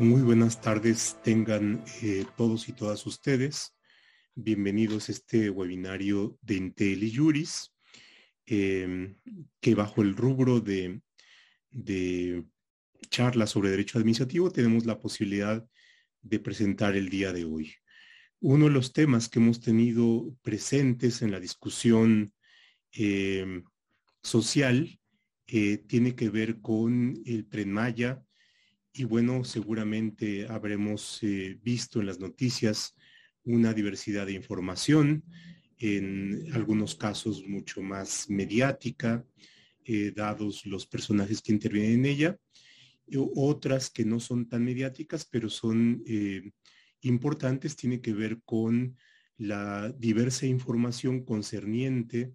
Muy buenas tardes tengan eh, todos y todas ustedes. Bienvenidos a este webinario de Intel y Juris, em, que bajo el rubro de, de charlas sobre derecho administrativo tenemos la posibilidad de presentar el día de hoy. Uno de los temas que hemos tenido presentes en la discusión em, social eh, tiene que ver con el tren Maya, y bueno, seguramente habremos eh, visto en las noticias una diversidad de información, en algunos casos mucho más mediática, eh, dados los personajes que intervienen en ella, otras que no son tan mediáticas, pero son eh, importantes, tiene que ver con la diversa información concerniente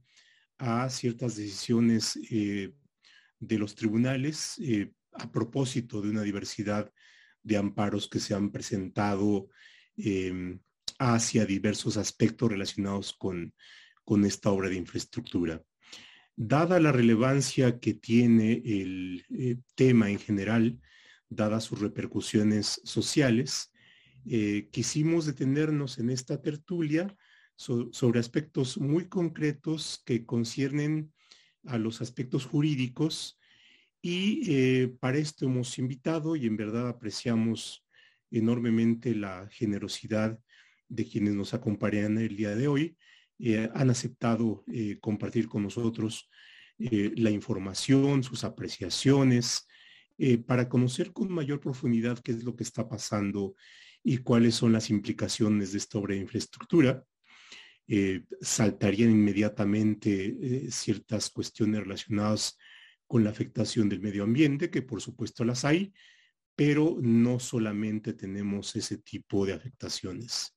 a ciertas decisiones de los tribunales a propósito de una diversidad de amparos que se han presentado em, hacia diversos aspectos relacionados con, con esta obra de infraestructura. Dada la relevancia que tiene el eh, tema en general, dadas sus repercusiones sociales, eh, quisimos detenernos en esta tertulia sobre aspectos muy concretos que conciernen a los aspectos jurídicos y eh, para esto hemos invitado y en verdad apreciamos enormemente la generosidad de quienes nos acompañan el día de hoy. Eh, han aceptado eh, compartir con nosotros la información, sus apreciaciones, para conocer con mayor profundidad qué es lo que está pasando y cuáles son las implicaciones de esta obra de infraestructura. saltarían inmediatamente ciertas cuestiones relacionadas con la afectación del medio ambiente, que por supuesto las hay, pero no solamente tenemos ese tipo de afectaciones.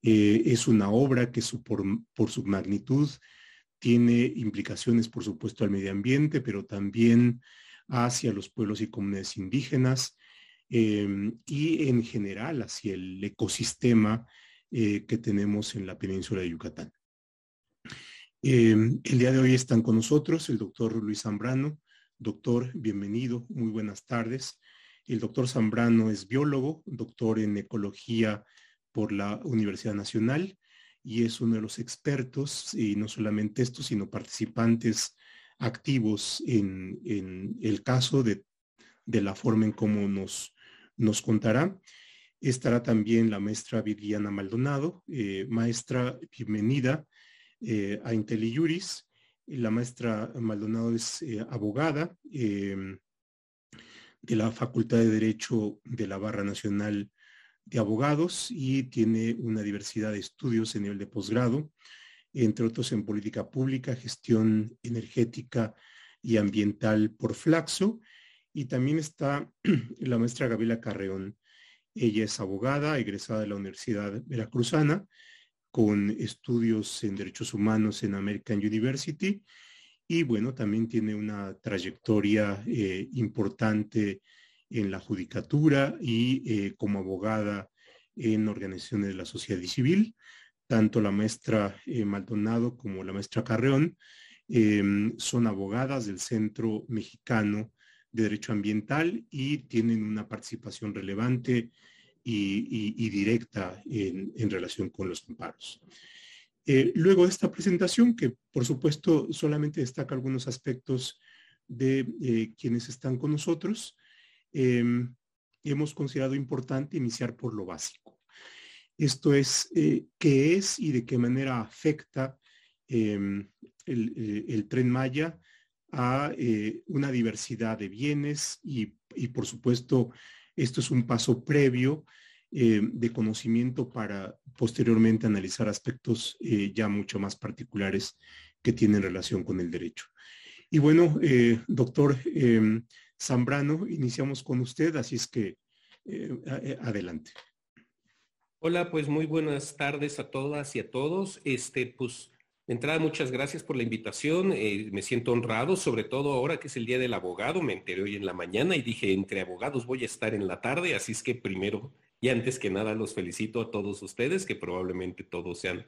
Eh, es una obra que por, su magnitud tiene implicaciones, por supuesto, al medio ambiente, pero también hacia los pueblos y comunidades indígenas em, y en general hacia el ecosistema eh, que tenemos en la península de Yucatán. Em, el día de hoy están con nosotros el doctor Luis Zambrano. Doctor, bienvenido, muy buenas tardes. El doctor Zambrano es biólogo, doctor en ecología por la Universidad Nacional y es uno de los expertos, y no solamente estos, sino participantes activos en, el caso de, la forma en cómo nos, nos contará. Estará también la maestra Viviana Maldonado. Eh, maestra, bienvenida eh, a IntelliJuris. La maestra Maldonado es eh, abogada em, de la Facultad de Derecho de la Barra Nacional de Abogados y tiene una diversidad de estudios en nivel de posgrado, entre otros en política pública, gestión energética y ambiental por Flaxo. Y también está la maestra Gabriela Carreón. Ella es abogada, egresada de la Universidad Veracruzana con estudios en derechos humanos en American University y bueno, también tiene una trayectoria eh, importante en la judicatura y eh, como abogada en organizaciones de la sociedad civil. Tanto la maestra eh, Maldonado como la maestra Carreón em, son abogadas del Centro Mexicano de Derecho Ambiental y tienen una participación relevante y, directa en, relación con los amparos. Eh, luego esta presentación, que por supuesto solamente destaca algunos aspectos de eh, quienes están con nosotros, em, hemos considerado importante iniciar por lo básico. Esto es, eh, qué es y de qué manera afecta em, el, tren Maya a una diversidad de bienes y, por supuesto esto es un paso previo eh, de conocimiento para posteriormente analizar aspectos eh, ya mucho más particulares que tienen relación con el derecho. Y bueno, eh, doctor Zambrano, iniciamos con usted, así es que adelante. Hola, pues muy buenas tardes a todas y a todos. Este, pues, de entrada, muchas gracias por la invitación. me siento honrado, sobre todo ahora que es el Día del Abogado. Me enteré hoy en la mañana y dije, entre abogados voy a estar en la tarde, así es que primero y antes que nada los felicito a todos ustedes, que probablemente todos sean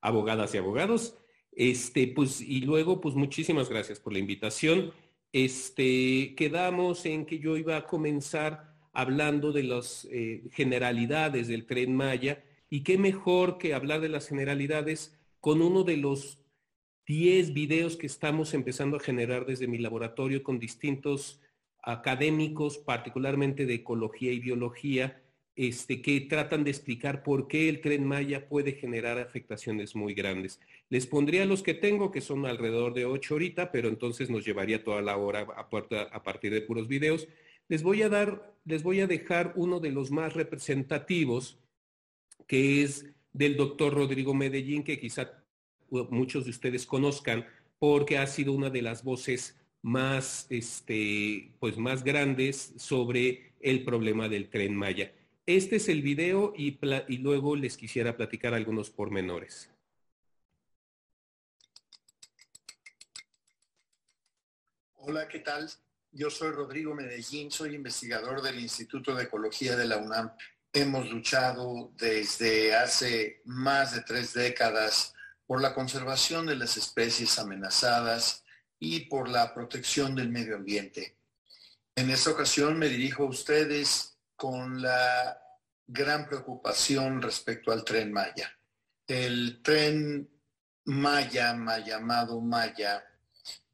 abogadas y abogados. Este, pues, y luego, pues muchísimas gracias por la invitación. Este, quedamos en que yo iba a comenzar hablando de las eh, generalidades del tren Maya y qué mejor que hablar de las generalidades con uno de los 10 videos que estamos empezando a generar desde mi laboratorio con distintos académicos, particularmente de ecología y biología, este, que tratan de explicar por qué el tren Maya puede generar afectaciones muy grandes. Les pondría los que tengo, que son alrededor de 8 ahorita, pero entonces nos llevaría toda la hora a, partir de puros videos. Les voy a dar, les voy a dejar uno de los más representativos, que es del doctor Rodrigo Medellín, que quizá muchos de ustedes conozcan, porque ha sido una de las voces más, este, pues más grandes sobre el problema del tren Maya. Este es el video y, y luego les quisiera platicar algunos pormenores. Hola, ¿qué tal? Yo soy Rodrigo Medellín, soy investigador del Instituto de Ecología de la UNAM. Hemos luchado desde hace más de tres décadas por la conservación de las especies amenazadas y por la protección del medio ambiente. En esta ocasión me dirijo a ustedes con la gran preocupación respecto al tren Maya. El tren Maya, mal llamado Maya,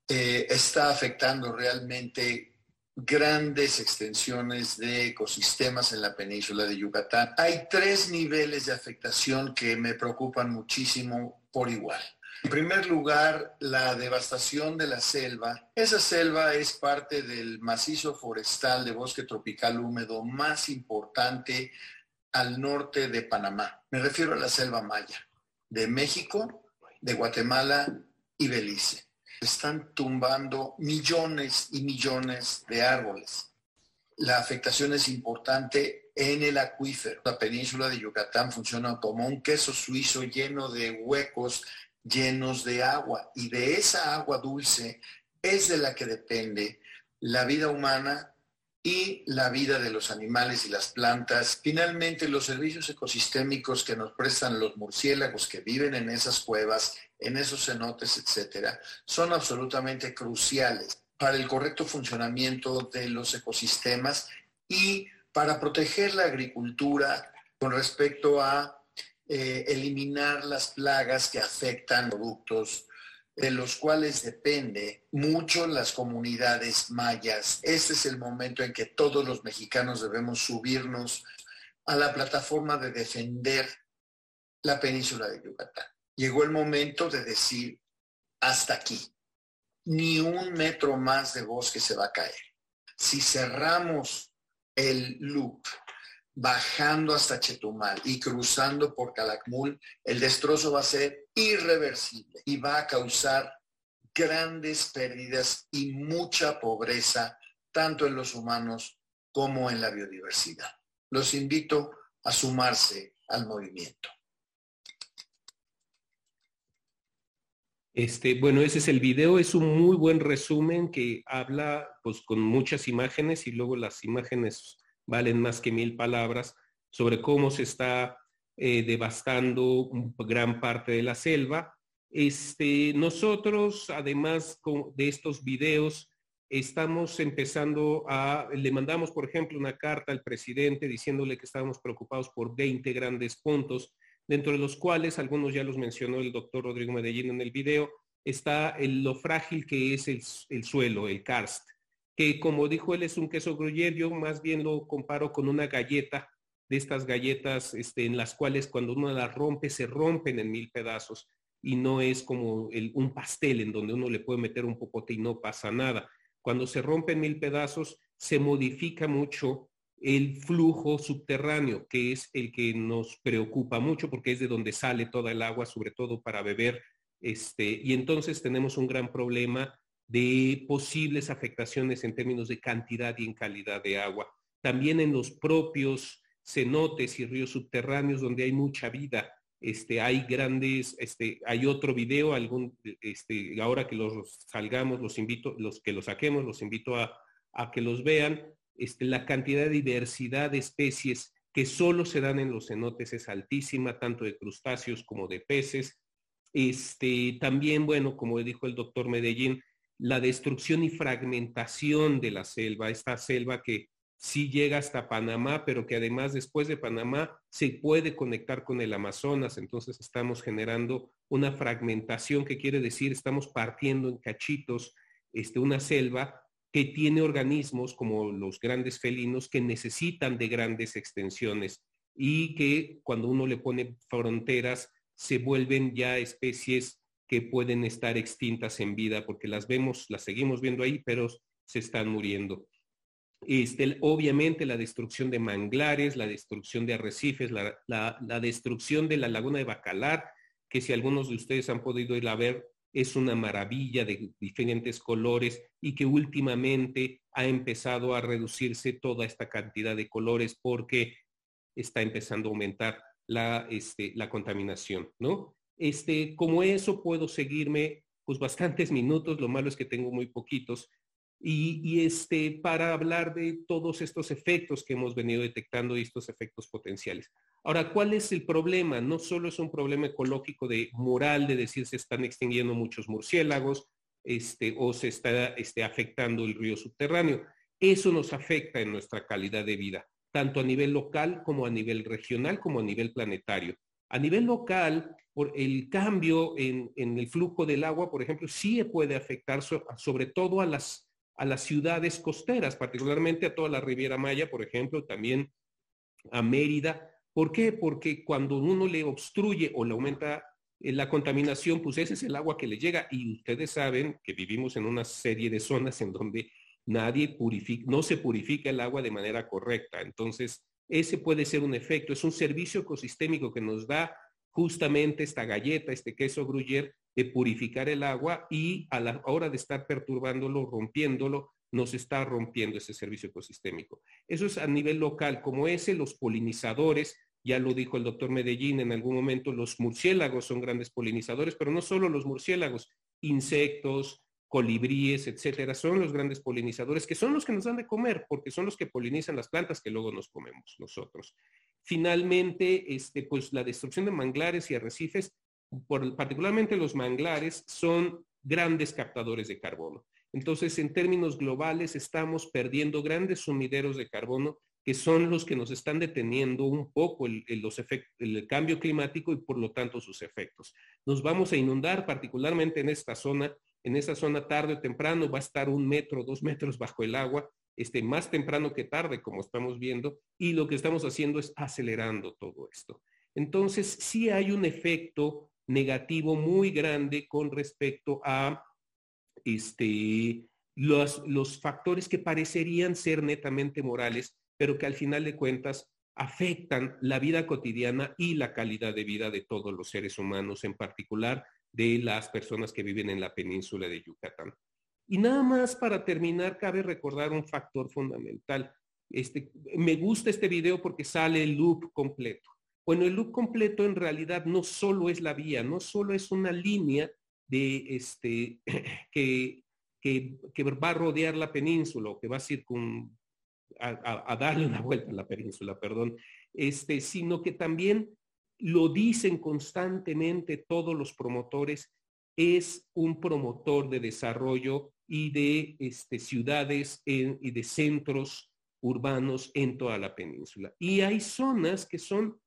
eh, está afectando realmente grandes extensiones de ecosistemas en la península de Yucatán. Hay tres niveles de afectación que me preocupan muchísimo por igual. En primer lugar, la devastación de la selva. Esa selva es parte del macizo forestal de bosque tropical húmedo más importante al norte de Panamá. Me refiero a la selva maya, de México, de Guatemala y Belice están tumbando millones y millones de árboles. La afectación es importante en el acuífero. La península de Yucatán funciona como un queso suizo lleno de huecos, llenos de agua. Y de esa agua dulce es de la que depende la vida humana y la vida de los animales y las plantas. Finalmente, los servicios ecosistémicos que nos prestan los murciélagos que viven en esas cuevas en esos cenotes, etcétera, son absolutamente cruciales para el correcto funcionamiento de los ecosistemas y para proteger la agricultura con respecto a eh, eliminar las plagas que afectan productos de los cuales depende mucho las comunidades mayas. Este es el momento en que todos los mexicanos debemos subirnos a la plataforma de defender la península de Yucatán llegó el momento de decir, hasta aquí, ni un metro más de bosque se va a caer. Si cerramos el loop bajando hasta Chetumal y cruzando por Calakmul, el destrozo va a ser irreversible y va a causar grandes pérdidas y mucha pobreza, tanto en los humanos como en la biodiversidad. Los invito a sumarse al movimiento. Este, bueno, ese es el video, es un muy buen resumen que habla pues con muchas imágenes y luego las imágenes valen más que mil palabras sobre cómo se está eh, devastando gran parte de la selva. Este, nosotros, además de estos videos, estamos empezando a, le mandamos, por ejemplo, una carta al presidente diciéndole que estábamos preocupados por 20 grandes puntos dentro de los cuales, algunos ya los mencionó el doctor Rodrigo Medellín en el video, está lo frágil que es el, suelo, el karst, que como dijo él es un queso gruyere, yo más bien lo comparo con una galleta, de estas galletas este, en las cuales cuando uno las rompe, se rompen en mil pedazos y no es como un pastel en donde uno le puede meter un popote y no pasa nada. Cuando se rompe en mil pedazos, se modifica mucho el flujo subterráneo, que es el que nos preocupa mucho porque es de donde sale toda el agua, sobre todo para beber. Este, y entonces tenemos un gran problema de posibles afectaciones en términos de cantidad y en calidad de agua. También en los propios cenotes y ríos subterráneos donde hay mucha vida. Este, hay grandes, este, hay otro video, algún, este, ahora que los salgamos, los invito, los que los saquemos, los invito a, a que los vean este, la cantidad de diversidad de especies que solo se dan en los cenotes es altísima, tanto de crustáceos como de peces. Este, también, bueno, como dijo el doctor Medellín, la destrucción y fragmentación de la selva, esta selva que sí llega hasta Panamá, pero que además después de Panamá se puede conectar con el Amazonas. Entonces estamos generando una fragmentación que quiere decir estamos partiendo en cachitos este, una selva que tiene organismos como los grandes felinos que necesitan de grandes extensiones y que cuando uno le pone fronteras se vuelven ya especies que pueden estar extintas en vida porque las vemos, las seguimos viendo ahí, pero se están muriendo. Este, obviamente la destrucción de manglares, la destrucción de arrecifes, la, la, destrucción de la laguna de Bacalar, que si algunos de ustedes han podido ir a ver, es una maravilla de diferentes colores y que últimamente ha empezado a reducirse toda esta cantidad de colores porque está empezando a aumentar la, este, la contaminación, ¿no? Este, como eso puedo seguirme pues bastantes minutos, lo malo es que tengo muy poquitos, y, este, para hablar de todos estos efectos que hemos venido detectando y estos efectos potenciales. Ahora, ¿cuál es el problema? No solo es un problema ecológico de moral, de decir se están extinguiendo muchos murciélagos este, o se está este, afectando el río subterráneo. Eso nos afecta en nuestra calidad de vida, tanto a nivel local como a nivel regional como a nivel planetario. A nivel local, por el cambio en, el flujo del agua, por ejemplo, sí puede afectar sobre todo a las a las ciudades costeras, particularmente a toda la Riviera Maya, por ejemplo, también a Mérida. ¿Por qué? Porque cuando uno le obstruye o le aumenta eh, la contaminación, pues ese es el agua que le llega. Y ustedes saben que vivimos en una serie de zonas en donde nadie purifica, no se purifica el agua de manera correcta. Entonces, ese puede ser un efecto, es un servicio ecosistémico que nos da justamente esta galleta, este queso gruyere, de purificar el agua y a la hora de estar perturbándolo, rompiéndolo, nos está rompiendo ese servicio ecosistémico. Eso es a nivel local, como ese, los polinizadores, ya lo dijo el doctor Medellín en algún momento, los murciélagos son grandes polinizadores, pero no solo los murciélagos, insectos, colibríes, etcétera, son los grandes polinizadores que son los que nos dan de comer, porque son los que polinizan las plantas que luego nos comemos nosotros. Finalmente, este, pues la destrucción de manglares y arrecifes particularmente los manglares, son grandes captadores de carbono. Entonces, en términos globales, estamos perdiendo grandes sumideros de carbono que son los que nos están deteniendo un poco los el cambio climático y por lo tanto sus efectos. Nos vamos a inundar, particularmente en esta zona. En esta zona tarde o temprano va a estar un metro, dos metros bajo el agua, este, más temprano que tarde, como estamos viendo, y lo que estamos haciendo es acelerando todo esto. Entonces, sí hay un efecto negativo muy grande con respecto a este, los, los factores que parecerían ser netamente morales, pero que al final de cuentas afectan la vida cotidiana y la calidad de vida de todos los seres humanos, en particular de las personas que viven en la península de Yucatán. Y nada más para terminar, cabe recordar un factor fundamental. Este, me gusta este video porque sale el loop completo. Bueno, el loop completo en realidad no solo es la vía, no solo es una línea de este, que, que, va a rodear la península o que va a, a, darle una vuelta a la península, perdón, este, sino que también lo dicen constantemente todos los promotores, es un promotor de desarrollo y de este, ciudades y de centros urbanos en toda la península. Y hay zonas que son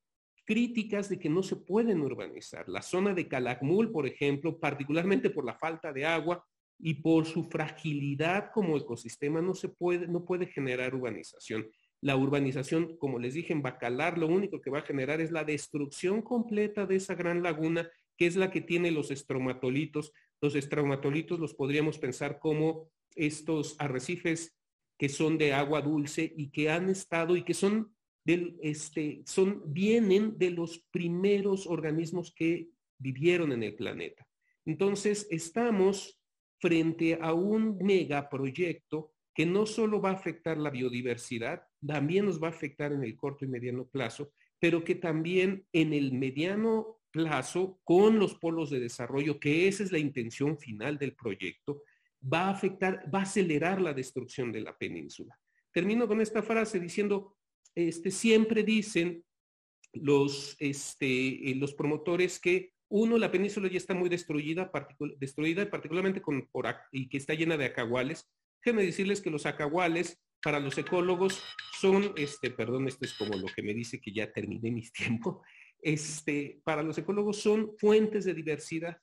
críticas de que no se pueden urbanizar. La zona de Calakmul, por ejemplo, particularmente por la falta de agua y por su fragilidad como ecosistema, no se puede, no puede generar urbanización. La urbanización, como les dije, en Bacalar, lo único que va a generar es la destrucción completa de esa gran laguna, que es la que tiene los estromatolitos. Los estromatolitos los podríamos pensar como estos arrecifes que son de agua dulce y que han estado y que son este, son, vienen de los primeros organismos que vivieron en el planeta. Entonces, estamos frente a un megaproyecto que no solo va a afectar la biodiversidad, también nos va a afectar en el corto y mediano plazo, pero que también en el mediano plazo, con los polos de desarrollo, que esa es la intención final del proyecto, va a afectar, va a acelerar la destrucción de la península. Termino con esta frase diciendo, este, siempre dicen los, este, eh, los promotores que uno, la península ya está muy destruida, destruida particularmente con, por, y que está llena de acaguales. Déjenme decirles que los acaguales para los ecólogos son, este, perdón, esto es como lo que me dice que ya terminé mis tiempos, este, para los ecólogos son fuentes de diversidad,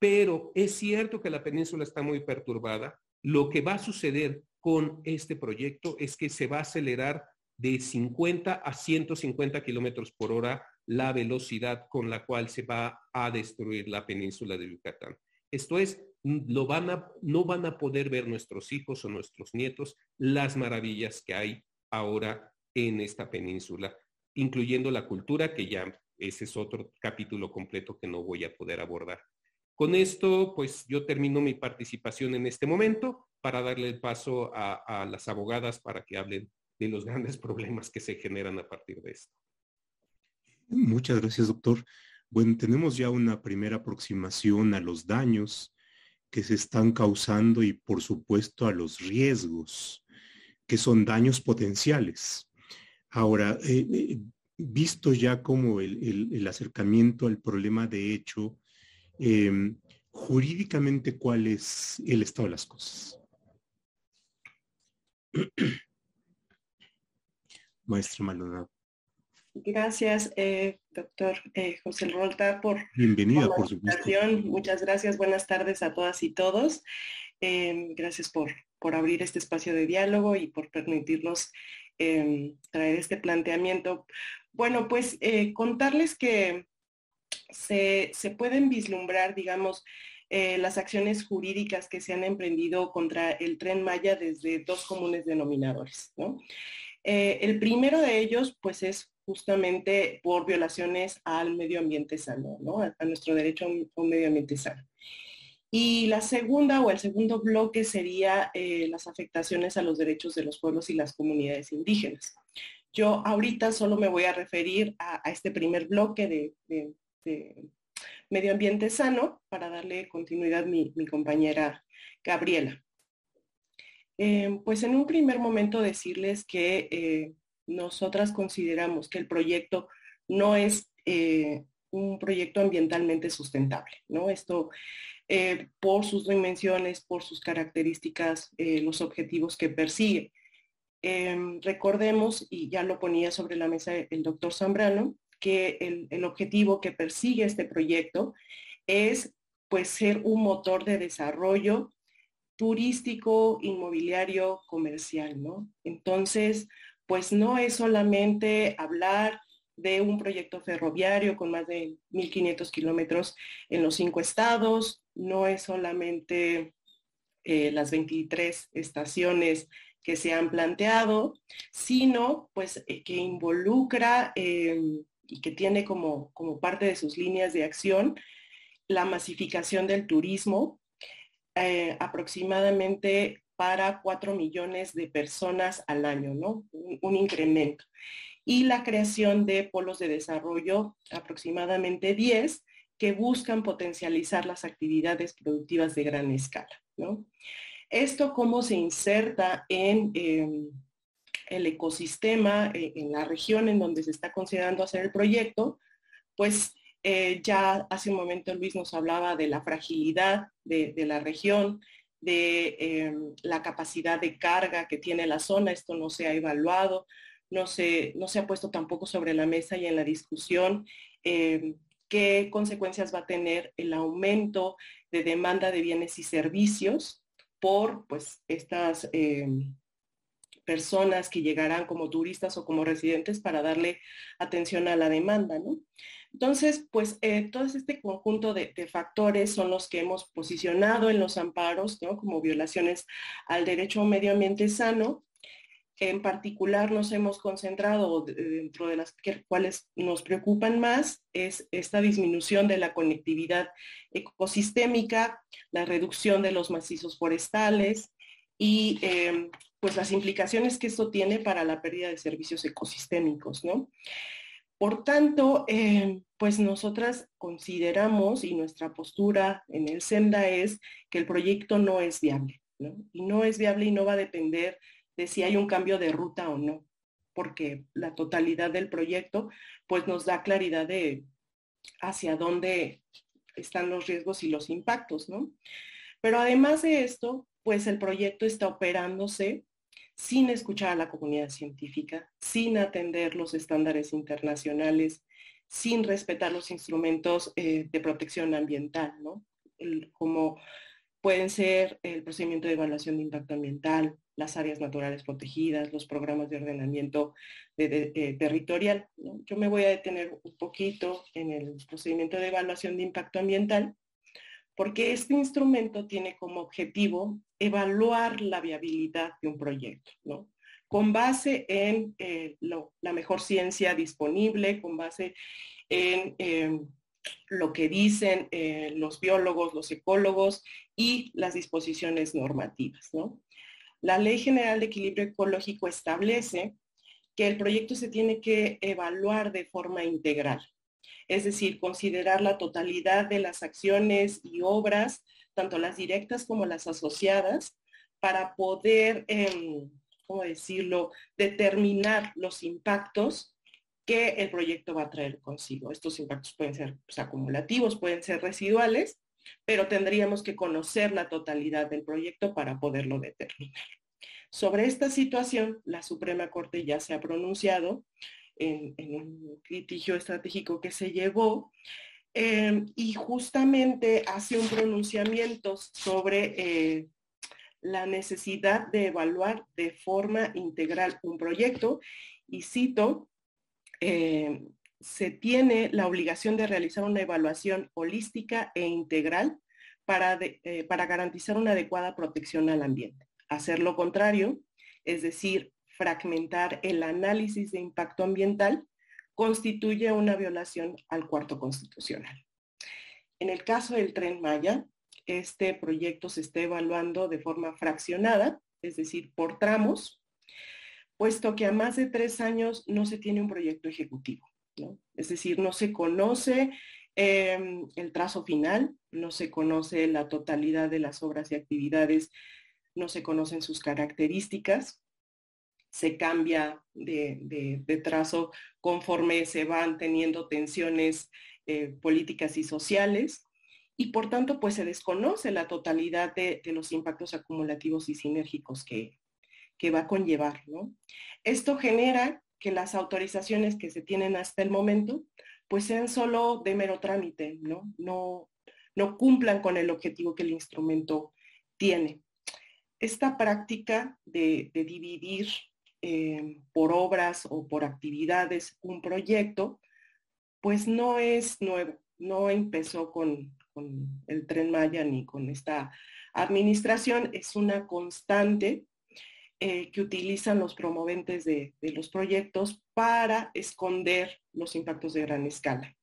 pero es cierto que la península está muy perturbada. Lo que va a suceder con este proyecto es que se va a acelerar de 50 a 150 kilómetros por hora la velocidad con la cual se va a destruir la península de Yucatán. Esto es, lo van a, no van a poder ver nuestros hijos o nuestros nietos las maravillas que hay ahora en esta península, incluyendo la cultura, que ya ese es otro capítulo completo que no voy a poder abordar. Con esto, pues yo termino mi participación en este momento para darle el paso a, a las abogadas para que hablen de los grandes problemas que se generan a partir de esto. Muchas gracias, doctor. Bueno, tenemos ya una primera aproximación a los daños que se están causando y por supuesto a los riesgos, que son daños potenciales. Ahora, eh, eh, visto ya como el, acercamiento al problema de hecho, em, jurídicamente, ¿cuál es el estado de las cosas? Maestra Maldonado. Gracias, eh, doctor eh, José Rolta, por, Bienvenida, por, supuesto. Muchas gracias. Buenas tardes a todas y todos. Eh, gracias por, por abrir este espacio de diálogo y por permitirnos traer este planteamiento. Bueno, pues contarles que se, se, pueden vislumbrar, digamos, las acciones jurídicas que se han emprendido contra el tren Maya desde dos comunes denominadores. ¿no? el primero de ellos, pues, es justamente por violaciones al medio ambiente sano, ¿no? a, nuestro derecho a un, medio ambiente sano. Y la segunda o el segundo bloque sería eh, las afectaciones a los derechos de los pueblos y las comunidades indígenas. Yo ahorita solo me voy a referir a, este primer bloque de, medio ambiente sano para darle continuidad mi, mi compañera Gabriela. Eh, pues en un primer momento decirles que eh, nosotras consideramos que el proyecto no es eh, un proyecto ambientalmente sustentable, ¿no? Esto eh, por sus dimensiones, por sus características, eh, los objetivos que persigue. Em, recordemos, y ya lo ponía sobre la mesa el doctor Zambrano, que el, el, objetivo que persigue este proyecto es pues ser un motor de desarrollo turístico, inmobiliario, comercial, ¿no? Entonces, pues no es solamente hablar de un proyecto ferroviario con más de 1.500 kilómetros en los cinco estados, no es solamente eh, las 23 estaciones que se han planteado, sino pues eh, que involucra em, y que tiene como, como parte de sus líneas de acción la masificación del turismo, eh, aproximadamente para 4 millones de personas al año, ¿no? Un, incremento. Y la creación de polos de desarrollo, aproximadamente 10, que buscan potencializar las actividades productivas de gran escala, ¿no? Esto cómo se inserta en em, el ecosistema, e, en la región en donde se está considerando hacer el proyecto, pues eh, ya hace un momento Luis nos hablaba de la fragilidad de la región, de em, la capacidad de carga que tiene la zona. Esto no se ha evaluado, no se, no se ha puesto tampoco sobre la mesa y en la discusión em, qué consecuencias va a tener el aumento de demanda de bienes y servicios por pues, estas em, personas que llegarán como turistas o como residentes para darle atención a la demanda. ¿no? Entonces, pues eh, todo este conjunto de, factores son los que hemos posicionado en los amparos. Como violaciones al derecho a un medio ambiente sano. En particular nos hemos concentrado dentro de las cuales nos preocupan más es esta disminución de la conectividad ecosistémica, la reducción de los macizos forestales y em, pues las implicaciones que esto tiene para la pérdida de servicios ecosistémicos, ¿no? Por tanto, eh, pues nosotras consideramos y nuestra postura en el SENDA es que el proyecto no es viable, ¿no? Y no es viable y no va a depender de si hay un cambio de ruta o no, porque la totalidad del proyecto pues nos da claridad de hacia dónde están los riesgos y los impactos, ¿no? Pero además de esto, pues el proyecto está operándose sin escuchar a la comunidad científica, sin atender los estándares internacionales, sin respetar los instrumentos eh, de protección ambiental, ¿no? como pueden ser el procedimiento de evaluación de impacto ambiental, las áreas naturales protegidas, los programas de ordenamiento eh, territorial. Yo me voy a detener un poquito en el procedimiento de evaluación de impacto ambiental, porque este instrumento tiene como objetivo evaluar la viabilidad de un proyecto, ¿no? Con base en eh, la mejor ciencia disponible, con base en em, lo que dicen eh, los biólogos, los ecólogos y las disposiciones normativas, ¿no? La Ley General de Equilibrio Ecológico establece que el proyecto se tiene que evaluar de forma integral, es decir, considerar la totalidad de las acciones y obras, tanto las directas como las asociadas, para poder, em, ¿cómo decirlo?, determinar los impactos que el proyecto va a traer consigo. Estos impactos pueden ser pues, acumulativos, pueden ser residuales, pero tendríamos que conocer la totalidad del proyecto para poderlo determinar. Sobre esta situación, la Suprema Corte ya se ha pronunciado en, un litigio estratégico que se llevó eh, y justamente hace un pronunciamiento sobre eh, la necesidad de evaluar de forma integral un proyecto y cito, eh, se tiene la obligación de realizar una evaluación holística e integral para, para garantizar una adecuada protección al ambiente. Hacer lo contrario, es decir, fragmentar el análisis de impacto ambiental, constituye una violación al cuarto constitucional. En el caso del tren Maya, este proyecto se está evaluando de forma fraccionada, es decir, por tramos, puesto que a más de tres años no se tiene un proyecto ejecutivo. Es decir, no se conoce em, el trazo final, no se conoce la totalidad de las obras y actividades, no se conocen sus características se cambia de, trazo conforme se van teniendo tensiones eh, políticas y sociales y por tanto pues se desconoce la totalidad de, los impactos acumulativos y sinérgicos que, va a conllevar. Esto genera que las autorizaciones que se tienen hasta el momento pues sean solo de mero trámite, ¿no? No, no cumplan con el objetivo que el instrumento tiene. Esta práctica de dividir eh, por obras o por actividades un proyecto, pues no es nuevo, no empezó con, el tren Maya ni con esta administración, es una constante eh, que utilizan los promoventes de, los proyectos para esconder los impactos de gran escala,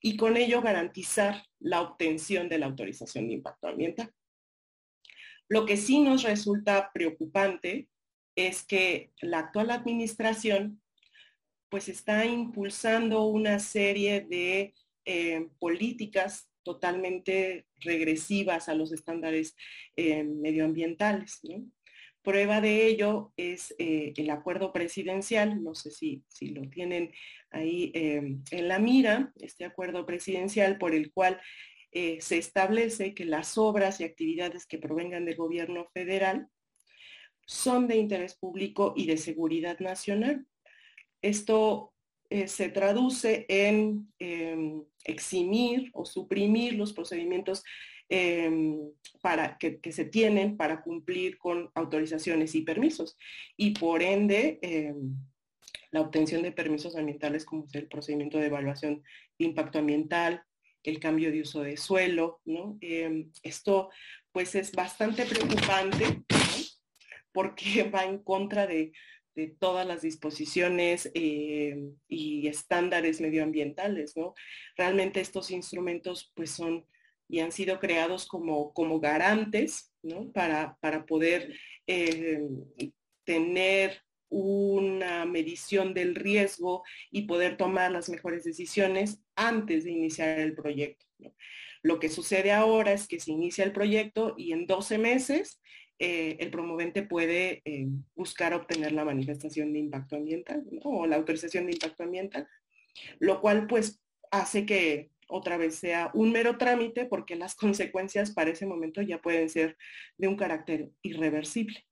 Y con ello garantizar la obtención de la autorización de impacto ambiental. Lo que sí nos resulta preocupante es que la actual administración pues está impulsando una serie de eh, políticas totalmente regresivas a los estándares eh, medioambientales. Prueba de ello es eh, el acuerdo presidencial, no sé si, si lo tienen ahí en la mira, este acuerdo presidencial por el cual se establece que las obras y actividades que provengan del gobierno federal son de interés público y de seguridad nacional. Esto eh, se traduce en em, eximir o suprimir los procedimientos em, para, que, se tienen para cumplir con autorizaciones y permisos y por ende em, la obtención de permisos ambientales como el procedimiento de evaluación de impacto ambiental, el cambio de uso de suelo, ¿no? esto pues es bastante preocupante porque va en contra de, todas las disposiciones eh, y estándares medioambientales, ¿no? Realmente estos instrumentos pues son y han sido creados como, como garantes, ¿no? Para, para poder eh, tener una medición del riesgo y poder tomar las mejores decisiones antes de iniciar el proyecto. Lo que sucede ahora es que se inicia el proyecto y en 12 meses eh, el promovente puede eh, buscar obtener la manifestación de impacto ambiental o la autorización de impacto ambiental, lo cual pues hace que otra vez sea un mero trámite porque las consecuencias para ese momento ya pueden ser de un carácter irreversible.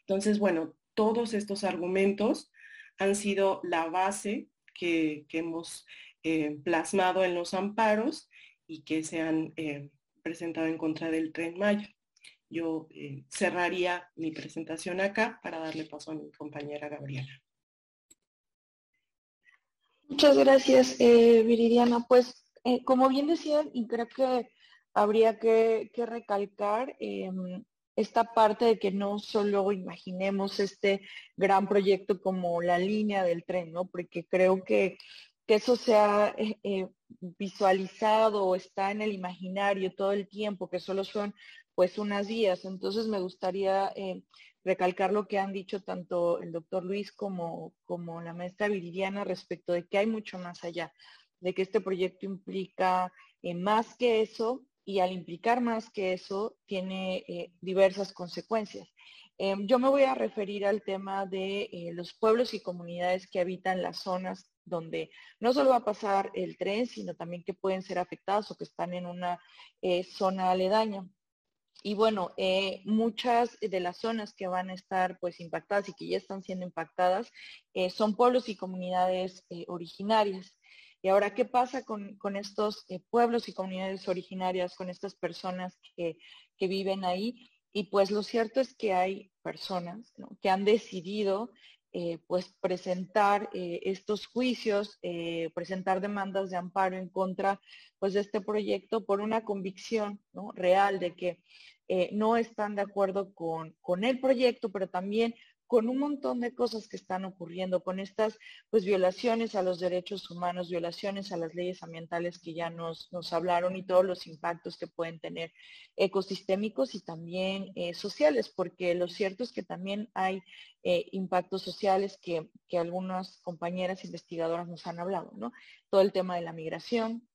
Entonces, bueno, todos estos argumentos han sido la base que, hemos eh, plasmado en los amparos y que se han presentado en contra del tren Maya. Yo eh, cerraría mi presentación acá para darle paso a mi compañera Gabriela. Muchas gracias, Viridiana. Pues, como bien decían, y creo que habría que, que recalcar, esta parte de que no solo imaginemos este gran proyecto como la línea del tren, ¿no? Porque creo que, eso se ha eh, eh, visualizado o está en el imaginario todo el tiempo, que solo son pues unas vías. Entonces me gustaría eh, recalcar lo que han dicho tanto el doctor Luis como, como la maestra Viridiana respecto de que hay mucho más allá, de que este proyecto implica más que eso y al implicar más que eso tiene eh, diversas consecuencias. Yo me voy a referir al tema de eh, los pueblos y comunidades que habitan las zonas donde no solo va a pasar el tren, sino también que pueden ser afectados o que están en una eh, zona aledaña. Y bueno, muchas de las zonas que van a estar pues impactadas y que ya están siendo impactadas son pueblos y comunidades originarias. Y ahora, ¿qué pasa con, estos eh, pueblos y comunidades originarias, con estas personas que, viven ahí? Y pues lo cierto es que hay personas que han decidido eh, pues presentar eh, estos juicios, presentar demandas de amparo en contra pues de este proyecto por una convicción real de que no están de acuerdo con, con el proyecto, pero también con un montón de cosas que están ocurriendo, con estas pues violaciones a los derechos humanos, violaciones a las leyes ambientales que ya nos, nos hablaron y todos los impactos que pueden tener ecosistémicos y también eh, sociales, porque lo cierto es que también hay eh, impactos sociales que, que algunas compañeras investigadoras nos han hablado, ¿no? Todo el tema de la migración,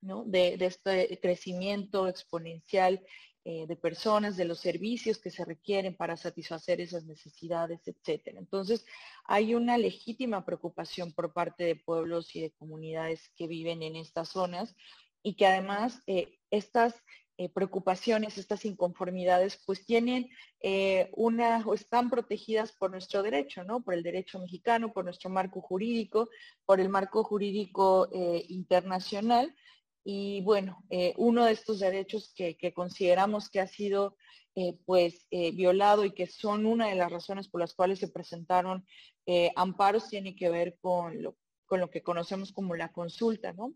¿no? de, de, este crecimiento exponencial eh, de personas, de los servicios que se requieren para satisfacer esas necesidades, etcétera. Entonces, hay una legítima preocupación por parte de pueblos y de comunidades que viven en estas zonas y que además eh, estas eh, preocupaciones, estas inconformidades, pues tienen una o están protegidas por nuestro derecho, ¿no? Por el derecho mexicano, por nuestro marco jurídico, por el marco jurídico internacional y bueno, eh, uno de estos derechos que, consideramos que ha sido eh, pues eh, violado y que son una de las razones por las cuales se presentaron amparos tiene que ver con lo, con lo que conocemos como la consulta, ¿no?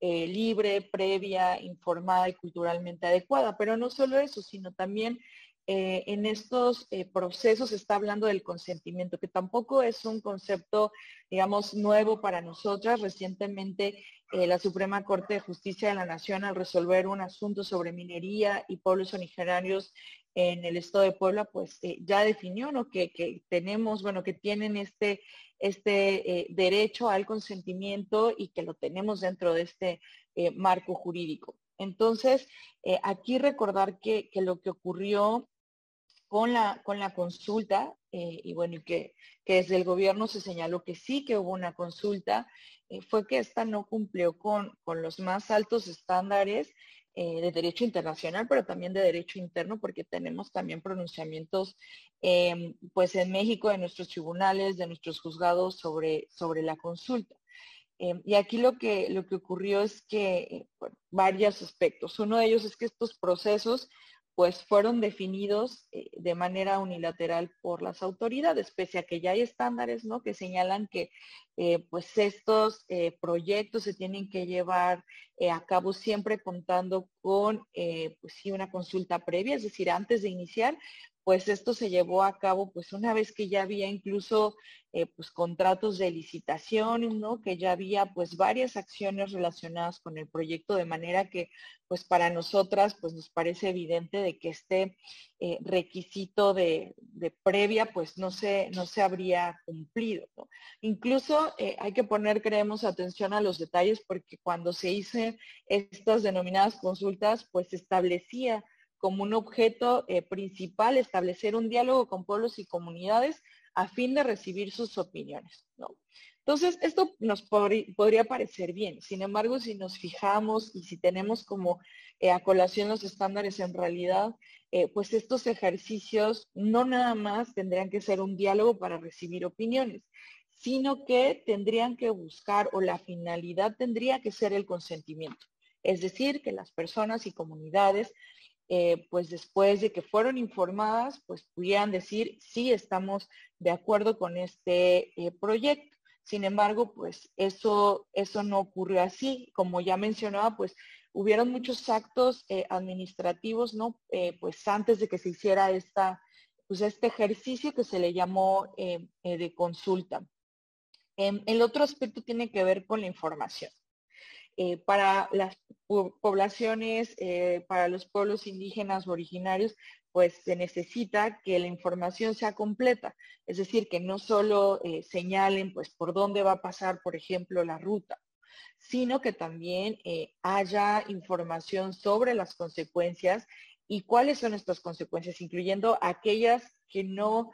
libre, previa, informada y culturalmente adecuada. Pero no solo eso, sino también en estos procesos se está hablando del consentimiento, que tampoco es un concepto, digamos, nuevo para nosotras. Recientemente eh, la Suprema Corte de Justicia de la Nación al resolver un asunto sobre minería y pueblos originarios en el estado de Puebla, pues eh, ya definió ¿no? que, tenemos, bueno, que tienen este, este eh, derecho al consentimiento y que lo tenemos dentro de este marco jurídico. Entonces, aquí recordar que, lo que ocurrió con la, con la consulta, y bueno, y que, que desde el gobierno se señaló que sí que hubo una consulta, eh, fue que esta no cumplió con, los más altos estándares eh, de derecho internacional, pero también de derecho interno, porque tenemos también pronunciamientos, em, pues en México, de nuestros tribunales, de nuestros juzgados sobre, sobre la consulta. Em, y aquí lo que, lo que ocurrió es que, eh, varios aspectos. Uno de ellos es que estos procesos pues fueron definidos eh, de manera unilateral por las autoridades, pese a que ya hay estándares ¿no? que señalan que eh, pues estos eh, proyectos se tienen que llevar a cabo siempre contando con pues sí, una consulta previa, es decir, antes de iniciar, pues esto se llevó a cabo pues una vez que ya había incluso eh, pues contratos de licitación, ¿no? Que ya había pues varias acciones relacionadas con el proyecto de manera que pues para nosotras pues nos parece evidente de que este eh, requisito de, previa pues no se, no se habría cumplido, Incluso eh, hay que poner, creemos, atención a los detalles porque cuando se hice estas denominadas consultas pues establecía como un objeto eh, principal establecer un diálogo con pueblos y comunidades a fin de recibir sus opiniones. Entonces, esto nos podría parecer bien. Sin embargo, si nos fijamos y si tenemos como eh, a colación los estándares en realidad, eh, pues estos ejercicios no nada más tendrían que ser un diálogo para recibir opiniones, sino que tendrían que buscar o la finalidad tendría que ser el consentimiento. Es decir, que las personas y comunidades, eh, pues después de que fueron informadas, pues pudieran decir, sí, estamos de acuerdo con este eh, proyecto. Sin embargo, pues eso, eso no ocurrió así. Como ya mencionaba, pues hubieron muchos actos eh, administrativos, ¿no? pues antes de que se hiciera esta, pues este ejercicio que se le llamó de consulta. Em, el otro aspecto tiene que ver con la información. Eh, para las poblaciones, eh, para los pueblos indígenas originarios, pues se necesita que la información sea completa, es decir, que no solo eh, señalen pues por dónde va a pasar, por ejemplo, la ruta, sino que también haya información sobre las consecuencias y cuáles son estas consecuencias, incluyendo aquellas que no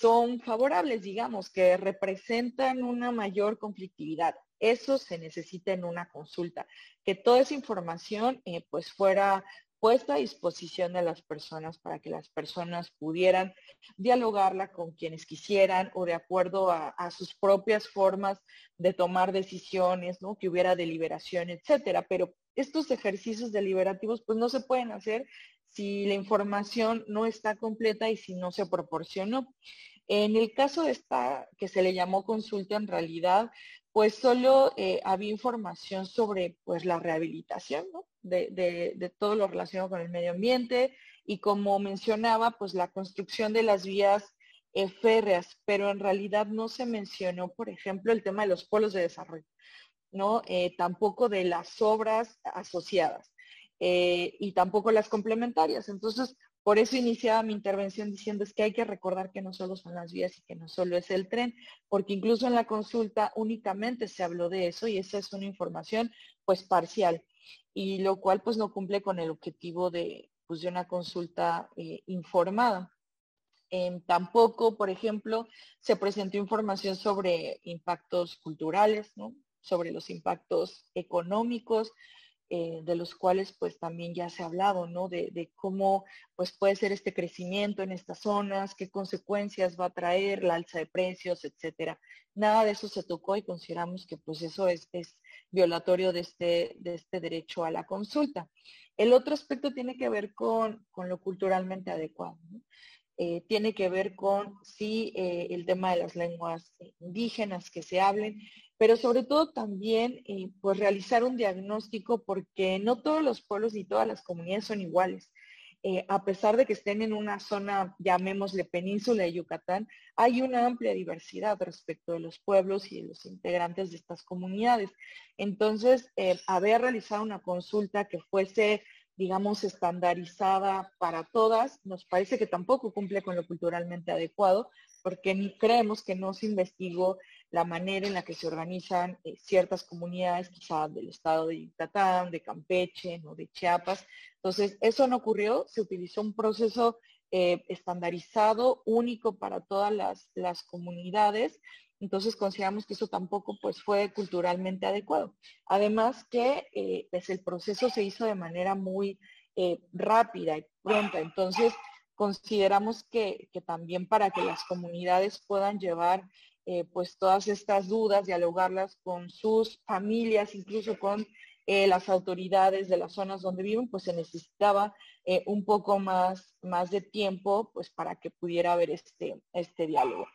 son favorables, digamos, que representan una mayor conflictividad. Eso se necesita en una consulta, que toda esa información eh, pues fuera puesta a disposición de las personas para que las personas pudieran dialogarla con quienes quisieran o de acuerdo a, sus propias formas de tomar decisiones, ¿no? que hubiera deliberación, etcétera. Pero estos ejercicios deliberativos pues no se pueden hacer si la información no está completa y si no se proporcionó. En el caso de esta que se le llamó consulta, en realidad pues solo eh, había información sobre pues la rehabilitación de, todo lo relacionado con el medio ambiente y como mencionaba, pues la construcción de las vías eh, férreas, pero en realidad no se mencionó, por ejemplo, el tema de los polos de desarrollo, ¿no? Eh, tampoco de las obras asociadas y tampoco las complementarias. Entonces, por eso iniciaba mi intervención diciendo es que hay que recordar que no solo son las vías y que no solo es el tren, porque incluso en la consulta únicamente se habló de eso y esa es una información pues parcial y lo cual pues no cumple con el objetivo de, pues, una consulta eh, informada. tampoco, por ejemplo, se presentó información sobre impactos culturales, ¿no? sobre los impactos económicos, eh, de los cuales pues también ya se ha hablado, ¿no? De, cómo pues puede ser este crecimiento en estas zonas, qué consecuencias va a traer la alza de precios, etcétera. Nada de eso se tocó y consideramos que pues eso es, violatorio de este, de este derecho a la consulta. El otro aspecto tiene que ver con, lo culturalmente adecuado. Eh, tiene que ver con sí eh, el tema de las lenguas indígenas que se hablen, pero sobre todo también eh, pues realizar un diagnóstico porque no todos los pueblos ni todas las comunidades son iguales. A pesar de que estén en una zona, llamémosle península de Yucatán, hay una amplia diversidad respecto de los pueblos y de los integrantes de estas comunidades. Entonces, haber realizado una consulta que fuese digamos, estandarizada para todas, nos parece que tampoco cumple con lo culturalmente adecuado, porque creemos que no se investigó la manera en la que se organizan eh, ciertas comunidades, quizás del estado de Yucatán, de Campeche, ¿no? de Chiapas. Entonces, eso no ocurrió, se utilizó un proceso eh, estandarizado, único para todas las, comunidades. Entonces consideramos que eso tampoco pues, fue culturalmente adecuado. Además que eh, pues, el proceso se hizo de manera muy rápida y pronta. Entonces, consideramos que, también para que las comunidades puedan llevar eh, pues todas estas dudas, dialogarlas con sus familias, incluso con eh, las autoridades de las zonas donde viven, pues se necesitaba eh, un poco más, más de tiempo pues para que pudiera haber este, este diálogo.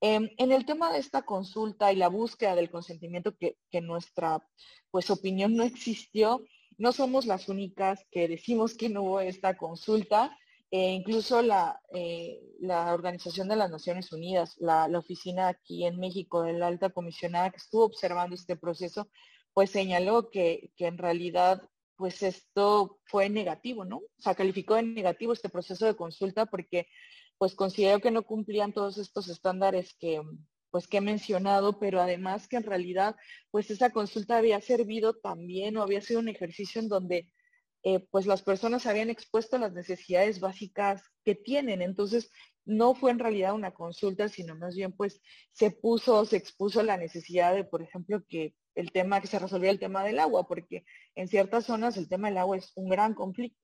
Em, en el tema de esta consulta y la búsqueda del consentimiento que, que nuestra pues opinión no existió, no somos las únicas que decimos que no hubo esta consulta. Eh, incluso eh, la, Organización de las Naciones Unidas, la, oficina aquí en México de la alta comisionada que estuvo observando este proceso, pues señaló que, en realidad pues esto fue negativo, ¿no? O sea, calificó de negativo este proceso de consulta porque pues consideró que no cumplían todos estos estándares que pues que he mencionado, pero además que en realidad pues esa consulta había servido también o había sido un ejercicio en donde pues las personas habían expuesto las necesidades básicas que tienen. Entonces, no fue en realidad una consulta, sino más bien pues se puso, se expuso la necesidad de, por ejemplo, que el tema, que se resolviera el tema del agua, porque en ciertas zonas el tema del agua es un gran conflicto.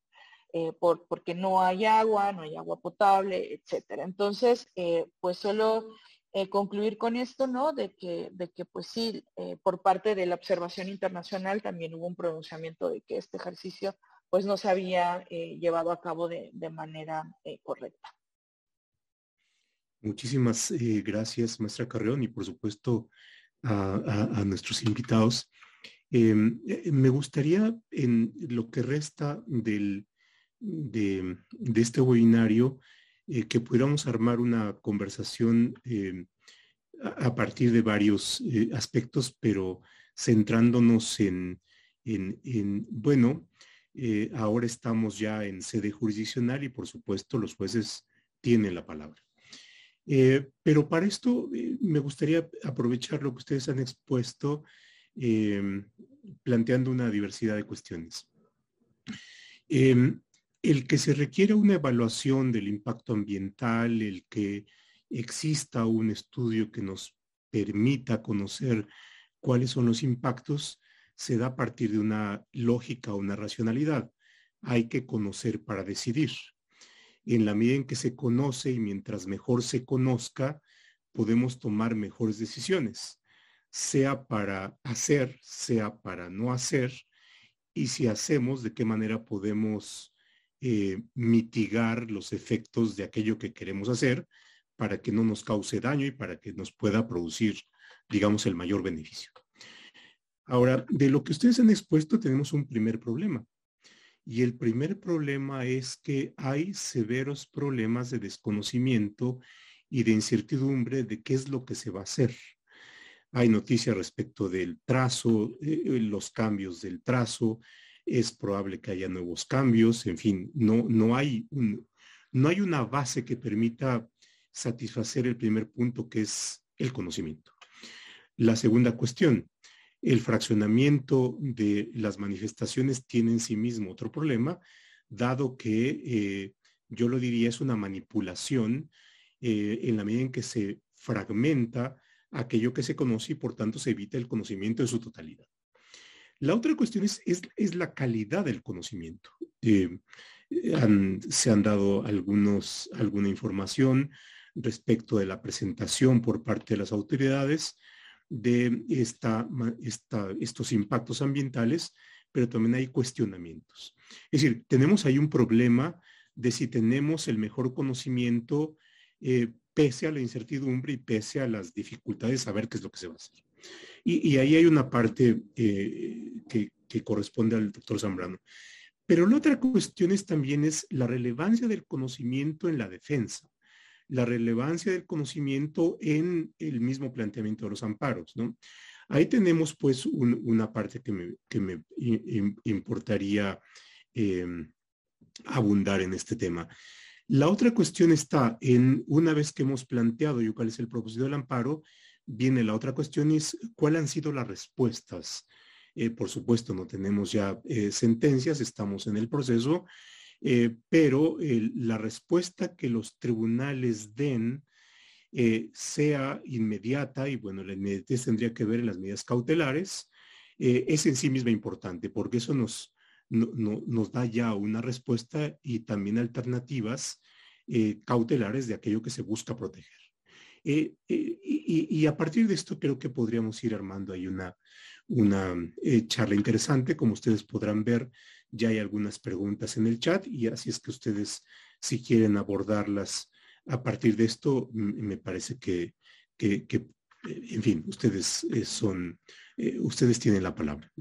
Eh, por, porque no hay agua, no hay agua potable, etcétera. Entonces, eh, pues solo eh, concluir con esto, ¿no? De que, de que pues sí, por parte de la observación internacional también hubo un pronunciamiento de que este ejercicio pues no se había llevado a cabo de, de manera correcta. Muchísimas gracias, maestra Carreón, y por supuesto a, nuestros invitados. Em, me gustaría en lo que resta del, de, este webinario eh, que pudiéramos armar una conversación eh, a, partir de varios eh, aspectos, pero centrándonos en, en, bueno, ahora estamos ya en sede jurisdiccional y por supuesto los jueces tienen la palabra. pero para esto me gustaría aprovechar lo que ustedes han expuesto planteando una diversidad de cuestiones. El que se requiera una evaluación del impacto ambiental, el que exista un estudio que nos permita conocer cuáles son los impactos, se da a partir de una lógica, una racionalidad. Hay que conocer para decidir. En la medida en que se conoce y mientras mejor se conozca, podemos tomar mejores decisiones, sea para hacer, sea para no hacer, y si hacemos, de qué manera podemos eh, mitigar los efectos de aquello que queremos hacer para que no nos cause daño y para que nos pueda producir, digamos, el mayor beneficio. Ahora, de lo que ustedes han expuesto tenemos un primer problema. Y el primer problema es que hay severos problemas de desconocimiento y de incertidumbre de qué es lo que se va a hacer. Hay noticias respecto del trazo, eh, los cambios del trazo, es probable que haya nuevos cambios, en fin, no, no, hay, no hay una base que permita satisfacer el primer punto que es el conocimiento. La segunda cuestión, el fraccionamiento de las manifestaciones tiene en sí mismo otro problema, dado que eh, yo lo diría es una manipulación eh, en la medida en que se fragmenta aquello que se conoce y por tanto se evita el conocimiento en su totalidad. La otra cuestión es, la calidad del conocimiento. Eh, se han dado alguna información respecto de la presentación por parte de las autoridades de estos impactos ambientales, pero también hay cuestionamientos. Es decir, tenemos ahí un problema de si tenemos el mejor conocimiento eh, pese a la incertidumbre y pese a las dificultades de saber qué es lo que se va a hacer. Y, ahí hay una parte eh, que, corresponde al doctor Zambrano. Pero la otra cuestión es también es la relevancia del conocimiento en la defensa, la relevancia del conocimiento en el mismo planteamiento de los amparos, ¿no? Ahí tenemos pues una parte que me, importaría em, abundar en este tema. La otra cuestión está en, una vez que hemos planteado y cuál es el propósito del amparo, viene la otra cuestión es cuáles han sido las respuestas. Eh, por supuesto, no tenemos ya eh, sentencias, estamos en el proceso, eh, pero la respuesta que los tribunales den sea inmediata, y bueno, la inmediatez tendría que ver en las medidas cautelares, es en sí misma importante, porque eso nos, nos da ya una respuesta y también alternativas cautelares de aquello que se busca proteger. Eh, eh, y, a partir de esto creo que podríamos ir armando ahí una, una eh, charla interesante. Como ustedes podrán ver, ya hay algunas preguntas en el chat y así es que ustedes, si quieren abordarlas a partir de esto, me parece que, que, en fin, ustedes son, ustedes tienen la palabra.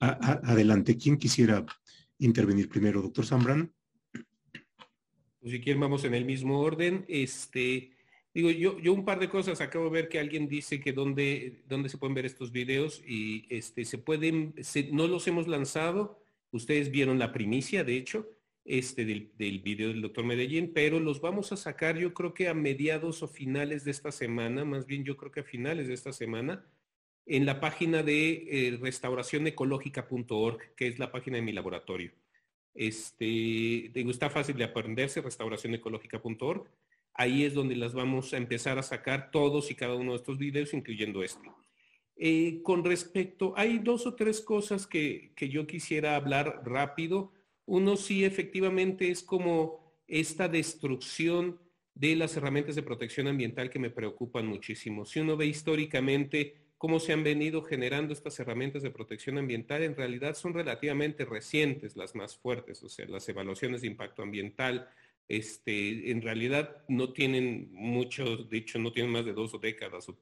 adelante, ¿quién quisiera intervenir primero, doctor Zambrano? Pues si quieren, vamos en el mismo orden. Este, Digo, yo, yo un par de cosas, acabo de ver que alguien dice que dónde, dónde se pueden ver estos videos y este, se pueden, no los hemos lanzado, ustedes vieron la primicia, de hecho, este del, del video del doctor Medellín, pero los vamos a sacar yo creo que a mediados o finales de esta semana, más bien yo creo que a finales de esta semana, en la página de eh, que es la página de mi laboratorio. Este, digo, está fácil de aprenderse, restauracionecológica.org. Ahí es donde las vamos a empezar a sacar todos y cada uno de estos videos, incluyendo este. Eh, con respecto, hay dos o tres cosas que, que yo quisiera hablar rápido. Uno sí, efectivamente, es como esta destrucción de las herramientas de protección ambiental que me preocupan muchísimo. Si uno ve históricamente cómo se han venido generando estas herramientas de protección ambiental, en realidad son relativamente recientes las más fuertes, o sea, las evaluaciones de impacto ambiental, este, en realidad no tienen mucho, de hecho no tienen más de dos décadas, o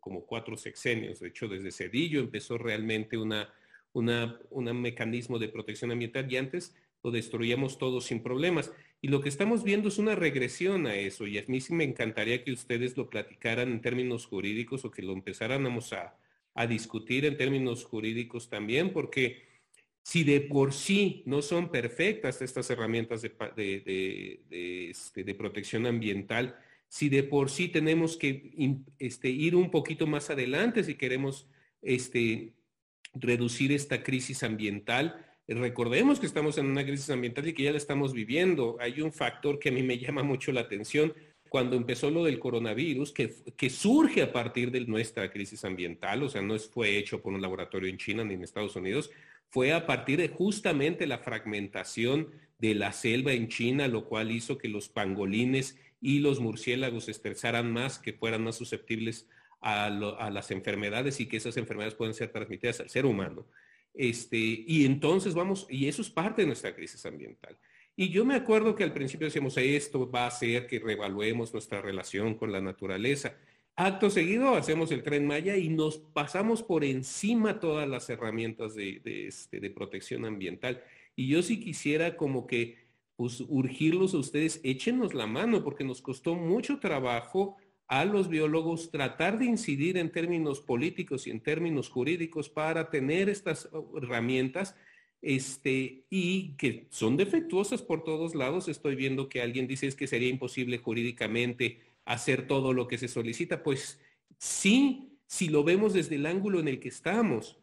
como cuatro sexenios, de hecho desde Cedillo empezó realmente una, una, un mecanismo de protección ambiental y antes lo destruíamos todo sin problemas. Y lo que estamos viendo es una regresión a eso y a mí sí me encantaría que ustedes lo platicaran en términos jurídicos o que lo empezáramos a, a discutir en términos jurídicos también, porque si de por sí no son perfectas estas herramientas de, este, de, protección ambiental, si de por sí tenemos que este, ir un poquito más adelante si queremos este, reducir esta crisis ambiental, recordemos que estamos en una crisis ambiental y que ya la estamos viviendo. Hay un factor que a mí me llama mucho la atención cuando empezó lo del coronavirus, que, que surge a partir de nuestra crisis ambiental, o sea, no fue hecho por un laboratorio en China ni en Estados Unidos, fue a partir de justamente la fragmentación de la selva en China, lo cual hizo que los pangolines y los murciélagos se estresaran más, que fueran más susceptibles a, las enfermedades y que esas enfermedades pueden ser transmitidas al ser humano. Este, y entonces vamos, y eso es parte de nuestra crisis ambiental. Y yo me acuerdo que al principio decíamos, esto va a hacer que reevaluemos nuestra relación con la naturaleza. Acto seguido hacemos el tren Maya y nos pasamos por encima todas las herramientas de, este, protección ambiental. Y yo sí quisiera como que pues, urgirlos a ustedes, échenos la mano, porque nos costó mucho trabajo a los biólogos tratar de incidir en términos políticos y en términos jurídicos para tener estas herramientas este, y que son defectuosas por todos lados. Estoy viendo que alguien dice es que sería imposible jurídicamente hacer todo lo que se solicita? Pues sí, si lo vemos desde el ángulo en el que estamos.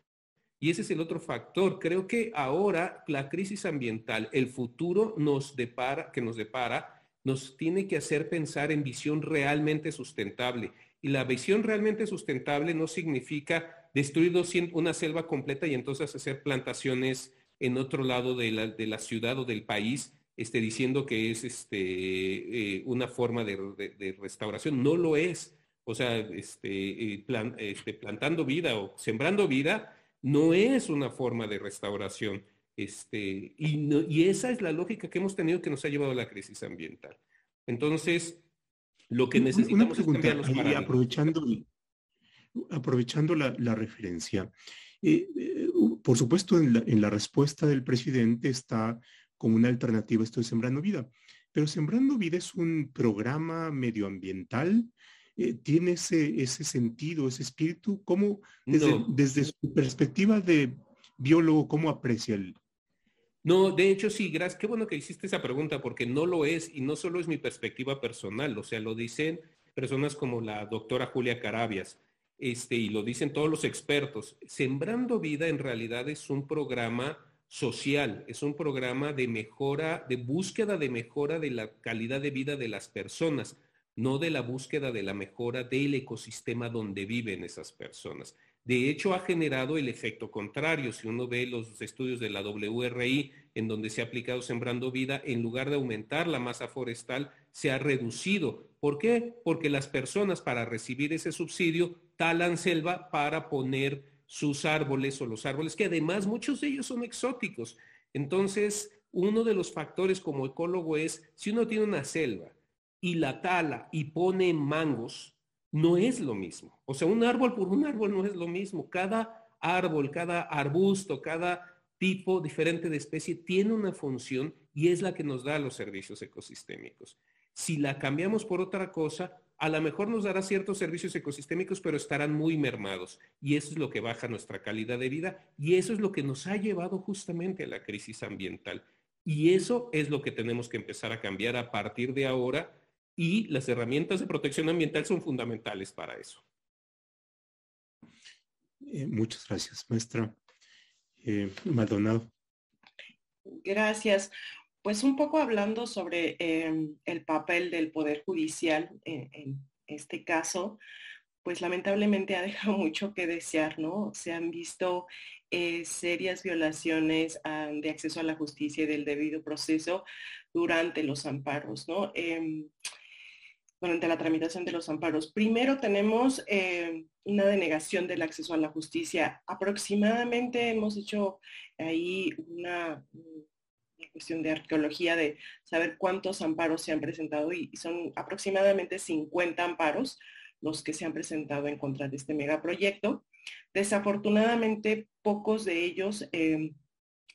Y ese es el otro factor. Creo que ahora la crisis ambiental, el futuro nos depara, que nos depara, nos tiene que hacer pensar en visión realmente sustentable. Y la visión realmente sustentable no significa destruir una selva completa y entonces hacer plantaciones en otro lado de la, de la ciudad o del país, esté diciendo que es este, eh, una forma de, restauración. No lo es. O sea, este, eh, este, plantando vida o sembrando vida no es una forma de restauración. Este, y, esa es la lógica que hemos tenido que nos ha llevado a la crisis ambiental. Entonces, lo que necesitamos es cambiar los aprovechando, aprovechando la, referencia. Eh, por supuesto, en la, en la respuesta del presidente está como una alternativa estoy Sembrando Vida. Pero Sembrando Vida es un programa medioambiental, eh, tiene ese, ese sentido, ese espíritu. ¿Cómo, desde, su perspectiva de biólogo, cómo aprecia el... No, de hecho sí, gracias. Qué bueno que hiciste esa pregunta porque no lo es y no solo es mi perspectiva personal, o sea, lo dicen personas como la doctora Julia Carabias, este, y lo dicen todos los expertos. Sembrando Vida en realidad es un programa social, es un programa de mejora, de búsqueda de mejora de la calidad de vida de las personas, no de la búsqueda de la mejora del ecosistema donde viven esas personas. De hecho, ha generado el efecto contrario. Si uno ve los estudios de la WRI, en donde se ha aplicado Sembrando Vida, en lugar de aumentar la masa forestal, se ha reducido. ¿Por qué? Porque las personas para recibir ese subsidio talan selva para poner sus árboles o los árboles, que además muchos de ellos son exóticos. Entonces, uno de los factores como ecólogo es, si uno tiene una selva y la tala y pone mangos, no es lo mismo. O sea, un árbol por un árbol no es lo mismo. Cada árbol, cada arbusto, cada tipo diferente de especie tiene una función y es la que nos da los servicios ecosistémicos. Si la cambiamos por otra cosa, a lo mejor nos dará ciertos servicios ecosistémicos, pero estarán muy mermados. Y eso es lo que baja nuestra calidad de vida y eso es lo que nos ha llevado justamente a la crisis ambiental. Y eso es lo que tenemos que empezar a cambiar a partir de ahora y las herramientas de protección ambiental son fundamentales para eso. muchas gracias, maestra Maldonado. Gracias. Pues un poco hablando sobre em, el papel del Poder Judicial en, este caso, pues lamentablemente ha dejado mucho que desear, ¿no? Se han visto eh, serias violaciones ah, de acceso a la justicia y del debido proceso durante los amparos, ¿no? Em, durante la tramitación de los amparos. Primero tenemos em, una denegación del acceso a la justicia. Aproximadamente hemos hecho ahí una cuestión de arqueología de saber cuántos amparos se han presentado y, son aproximadamente 50 amparos los que se han presentado en contra de este megaproyecto. Desafortunadamente, pocos de ellos em,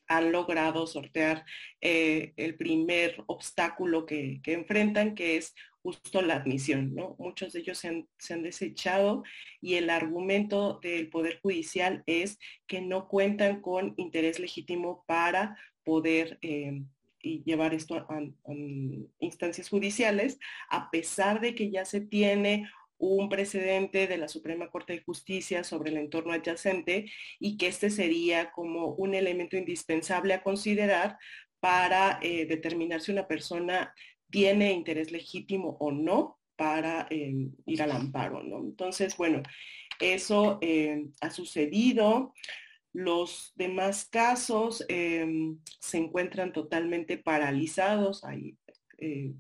han logrado sortear eh, el primer obstáculo que, enfrentan, que es justo la admisión, ¿no? Muchos de ellos se han, se han, desechado y el argumento del Poder Judicial es que no cuentan con interés legítimo para poder eh, y llevar esto a, instancias judiciales, a pesar de que ya se tiene un precedente de la Suprema Corte de Justicia sobre el entorno adyacente y que este sería como un elemento indispensable a considerar para eh, determinar si una persona tiene interés legítimo o no para eh, ir al amparo. ¿no? Entonces, bueno, eso ha sucedido. Los demás casos em, se encuentran totalmente paralizados. Hay eh,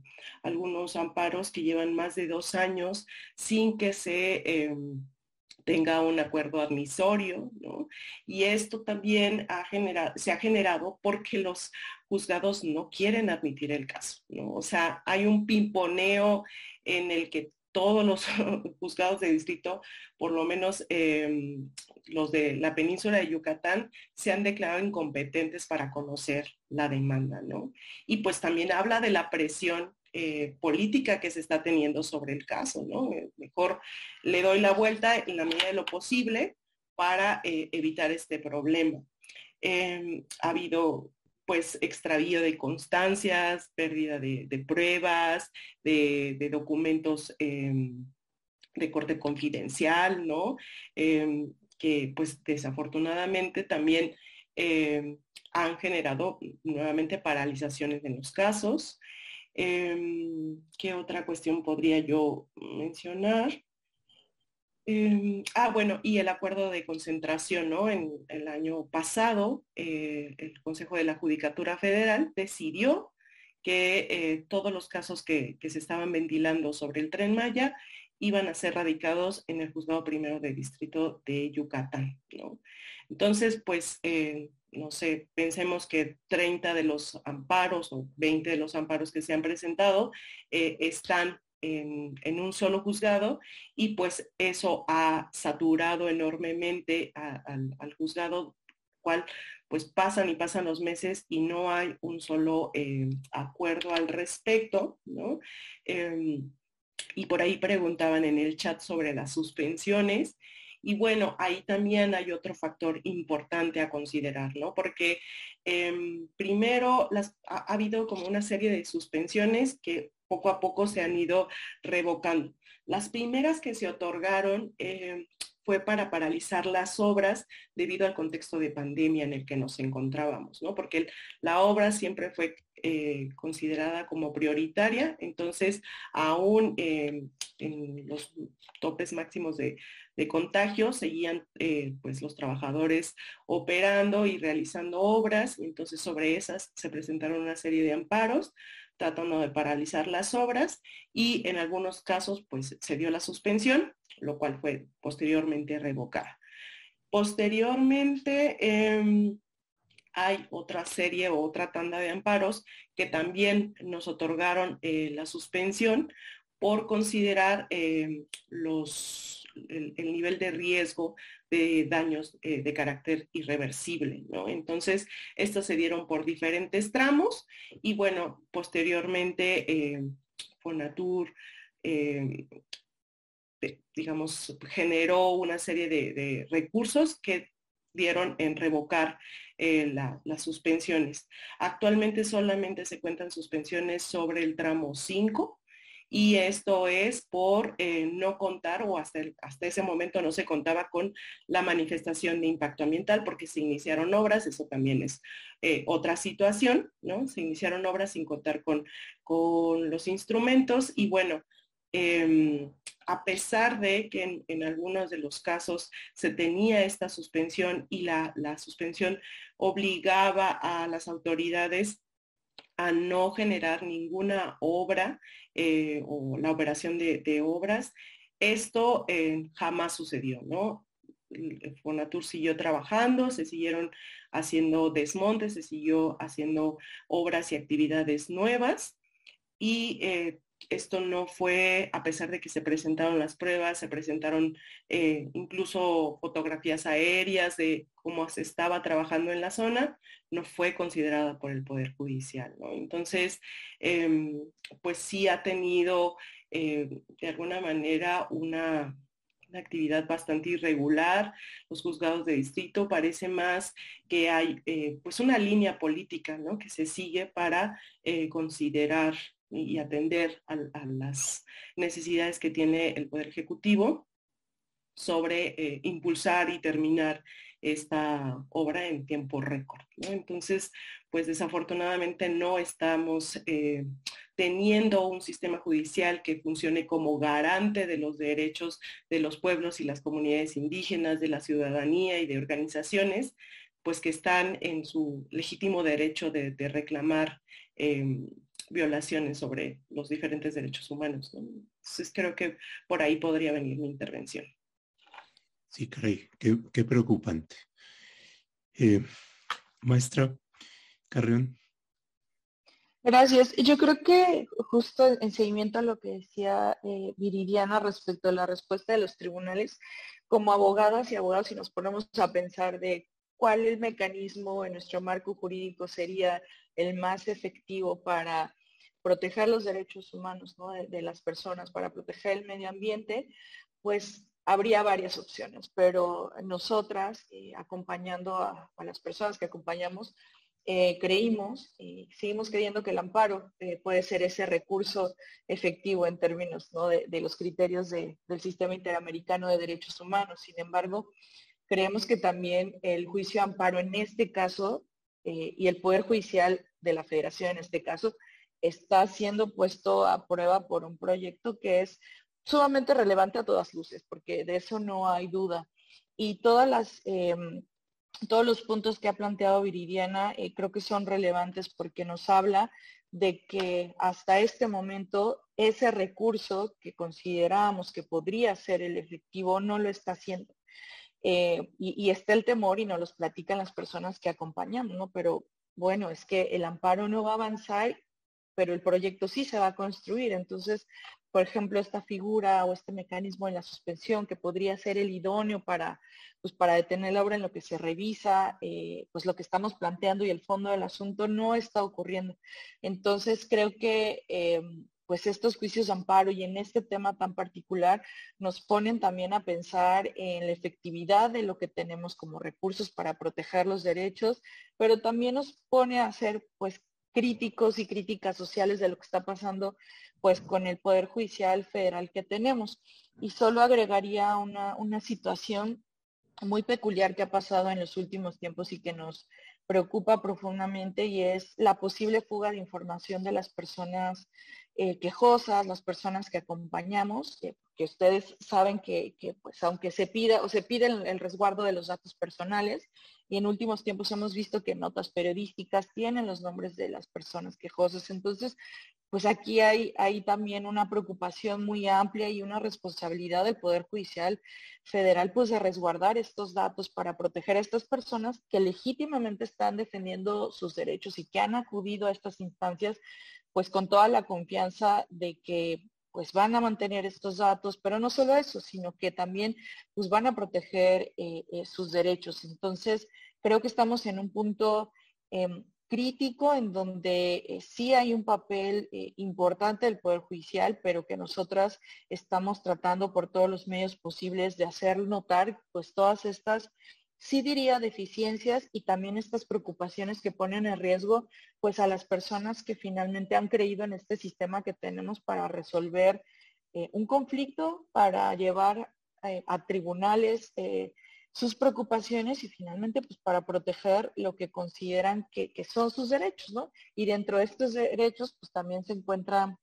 algunos amparos que llevan más de dos años sin que se em, tenga un acuerdo admisorio, ¿no? Y esto también ha generado, se ha generado porque los juzgados no quieren admitir el caso, ¿no? O sea, hay un pimponeo en el que todos los juzgados de distrito, por lo menos em, los de la península de Yucatán, se han declarado incompetentes para conocer la demanda, ¿no? Y pues también habla de la presión eh, política que se está teniendo sobre el caso, ¿no? Eh, mejor le doy la vuelta en la medida de lo posible para eh, evitar este problema. Em, ha habido pues extravío de constancias, pérdida de, pruebas, de, documentos em, de corte confidencial, ¿no? Em, que pues desafortunadamente también em, han generado nuevamente paralizaciones en los casos. ¿Qué otra cuestión podría yo mencionar? Em, ah, bueno, y el acuerdo de concentración, ¿no? En el año pasado, eh, el Consejo de la Judicatura Federal decidió que eh, todos los casos que, se estaban ventilando sobre el tren Maya iban a ser radicados en el juzgado primero de distrito de Yucatán, ¿no? Entonces, pues, eh, no sé, pensemos que 30 de los amparos o 20 de los amparos que se han presentado están en, un solo juzgado y pues eso ha saturado enormemente al, juzgado, cual pues pasan y pasan los meses y no hay un solo eh, acuerdo al respecto, ¿no? Em, y por ahí preguntaban en el chat sobre las suspensiones. Y bueno, ahí también hay otro factor importante a considerar, ¿no? Porque em, primero las, ha, habido como una serie de suspensiones que poco a poco se han ido revocando. Las primeras que se otorgaron eh, fue para paralizar las obras debido al contexto de pandemia en el que nos encontrábamos, ¿no? Porque la obra siempre fue eh, considerada como prioritaria, entonces aún eh, en los topes máximos de, contagio seguían pues los trabajadores operando y realizando obras, entonces sobre esas se presentaron una serie de amparos tratando de paralizar las obras y en algunos casos pues se dio la suspensión, lo cual fue posteriormente revocada. Posteriormente em, hay otra serie o otra tanda de amparos que también nos otorgaron eh, la suspensión por considerar em, los, el, nivel de riesgo de daños eh, de carácter irreversible. ¿no? Entonces, estos se dieron por diferentes tramos y bueno, posteriormente eh, Fonatur, eh, digamos, generó una serie de, recursos que dieron en revocar las suspensiones. Actualmente solamente se cuentan suspensiones sobre el tramo 5 y esto es por eh, no contar o hasta, hasta ese momento no se contaba con la manifestación de impacto ambiental porque se iniciaron obras, eso también es eh, otra situación, ¿no? Se iniciaron obras sin contar con, con los instrumentos y bueno, em, a pesar de que en, algunos de los casos se tenía esta suspensión y la, la suspensión obligaba a las autoridades a no generar ninguna obra eh, o la operación de, obras. Esto eh, jamás sucedió, ¿no? Fonatur siguió trabajando, se siguieron haciendo desmontes, se siguió haciendo obras y actividades nuevas y eh, esto no fue, a pesar de que se presentaron las pruebas, se presentaron eh, incluso fotografías aéreas de cómo se estaba trabajando en la zona, no fue considerada por el Poder Judicial. Entonces, em, pues sí ha tenido eh, de alguna manera una, actividad bastante irregular. Los juzgados de distrito parece más que hay eh, pues una línea política ¿no? que se sigue para considerar y atender a, las necesidades que tiene el Poder Ejecutivo sobre eh, impulsar y terminar esta obra en tiempo récord. Entonces, pues desafortunadamente no estamos eh, teniendo un sistema judicial que funcione como garante de los derechos de los pueblos y las comunidades indígenas, de la ciudadanía y de organizaciones, pues que están en su legítimo derecho de, reclamar em, violaciones sobre los diferentes derechos humanos. Entonces creo que por ahí podría venir mi intervención. Sí, caray, qué, preocupante. Eh, maestra Carrión. Gracias. Yo creo que justo en seguimiento a lo que decía eh, Viridiana respecto a la respuesta de los tribunales, como abogadas y abogados, si nos ponemos a pensar de cuál el mecanismo en nuestro marco jurídico sería el más efectivo para proteger los derechos humanos de, las personas, para proteger el medio ambiente, pues habría varias opciones, pero nosotras, eh, acompañando a, las personas que acompañamos, eh, creímos y seguimos creyendo que el amparo eh, puede ser ese recurso efectivo en términos de, los criterios del sistema interamericano de derechos humanos. Sin embargo, creemos que también el juicio amparo en este caso y el Poder Judicial de la Federación en este caso está siendo puesto a prueba por un proyecto que es sumamente relevante a todas luces, porque de eso no hay duda. Y todas las, em, todos los puntos que ha planteado Viridiana eh, creo que son relevantes porque nos habla de que hasta este momento ese recurso que considerábamos que podría ser el efectivo no lo está haciendo. Eh, y, y, está el temor y nos los platican las personas que acompañamos, ¿no? Pero bueno, es que el amparo no va a avanzar pero el proyecto sí se va a construir. Entonces, por ejemplo, esta figura o este mecanismo en la suspensión que podría ser el idóneo para, pues, para detener la obra en lo que se revisa, eh, pues lo que estamos planteando y el fondo del asunto no está ocurriendo. Entonces, creo que em, pues estos juicios de amparo y en este tema tan particular nos ponen también a pensar en la efectividad de lo que tenemos como recursos para proteger los derechos, pero también nos pone a hacer pues críticos y críticas sociales de lo que está pasando pues con el Poder Judicial Federal que tenemos. Y solo agregaría una, una situación muy peculiar que ha pasado en los últimos tiempos y que nos preocupa profundamente y es la posible fuga de información de las personas eh, quejosas, las personas que acompañamos, que, ustedes saben que, pues aunque se pida o se pide el, resguardo de los datos personales, y en últimos tiempos hemos visto que notas periodísticas tienen los nombres de las personas quejosas. Entonces, pues aquí hay, hay también una preocupación muy amplia y una responsabilidad del Poder Judicial Federal, pues de resguardar estos datos para proteger a estas personas que legítimamente están defendiendo sus derechos y que han acudido a estas instancias pues con toda la confianza de que pues van a mantener estos datos, pero no solo eso, sino que también pues van a proteger eh, eh, sus derechos. Entonces, creo que estamos en un punto em, crítico en donde eh, sí hay un papel importante del Poder Judicial, pero que nosotras estamos tratando por todos los medios posibles de hacer notar pues todas estas sí diría deficiencias y también estas preocupaciones que ponen en riesgo pues a las personas que finalmente han creído en este sistema que tenemos para resolver eh, un conflicto, para llevar eh, a tribunales eh, sus preocupaciones y finalmente pues para proteger lo que consideran que, que, son sus derechos, ¿no? Y dentro de estos derechos pues también se encuentran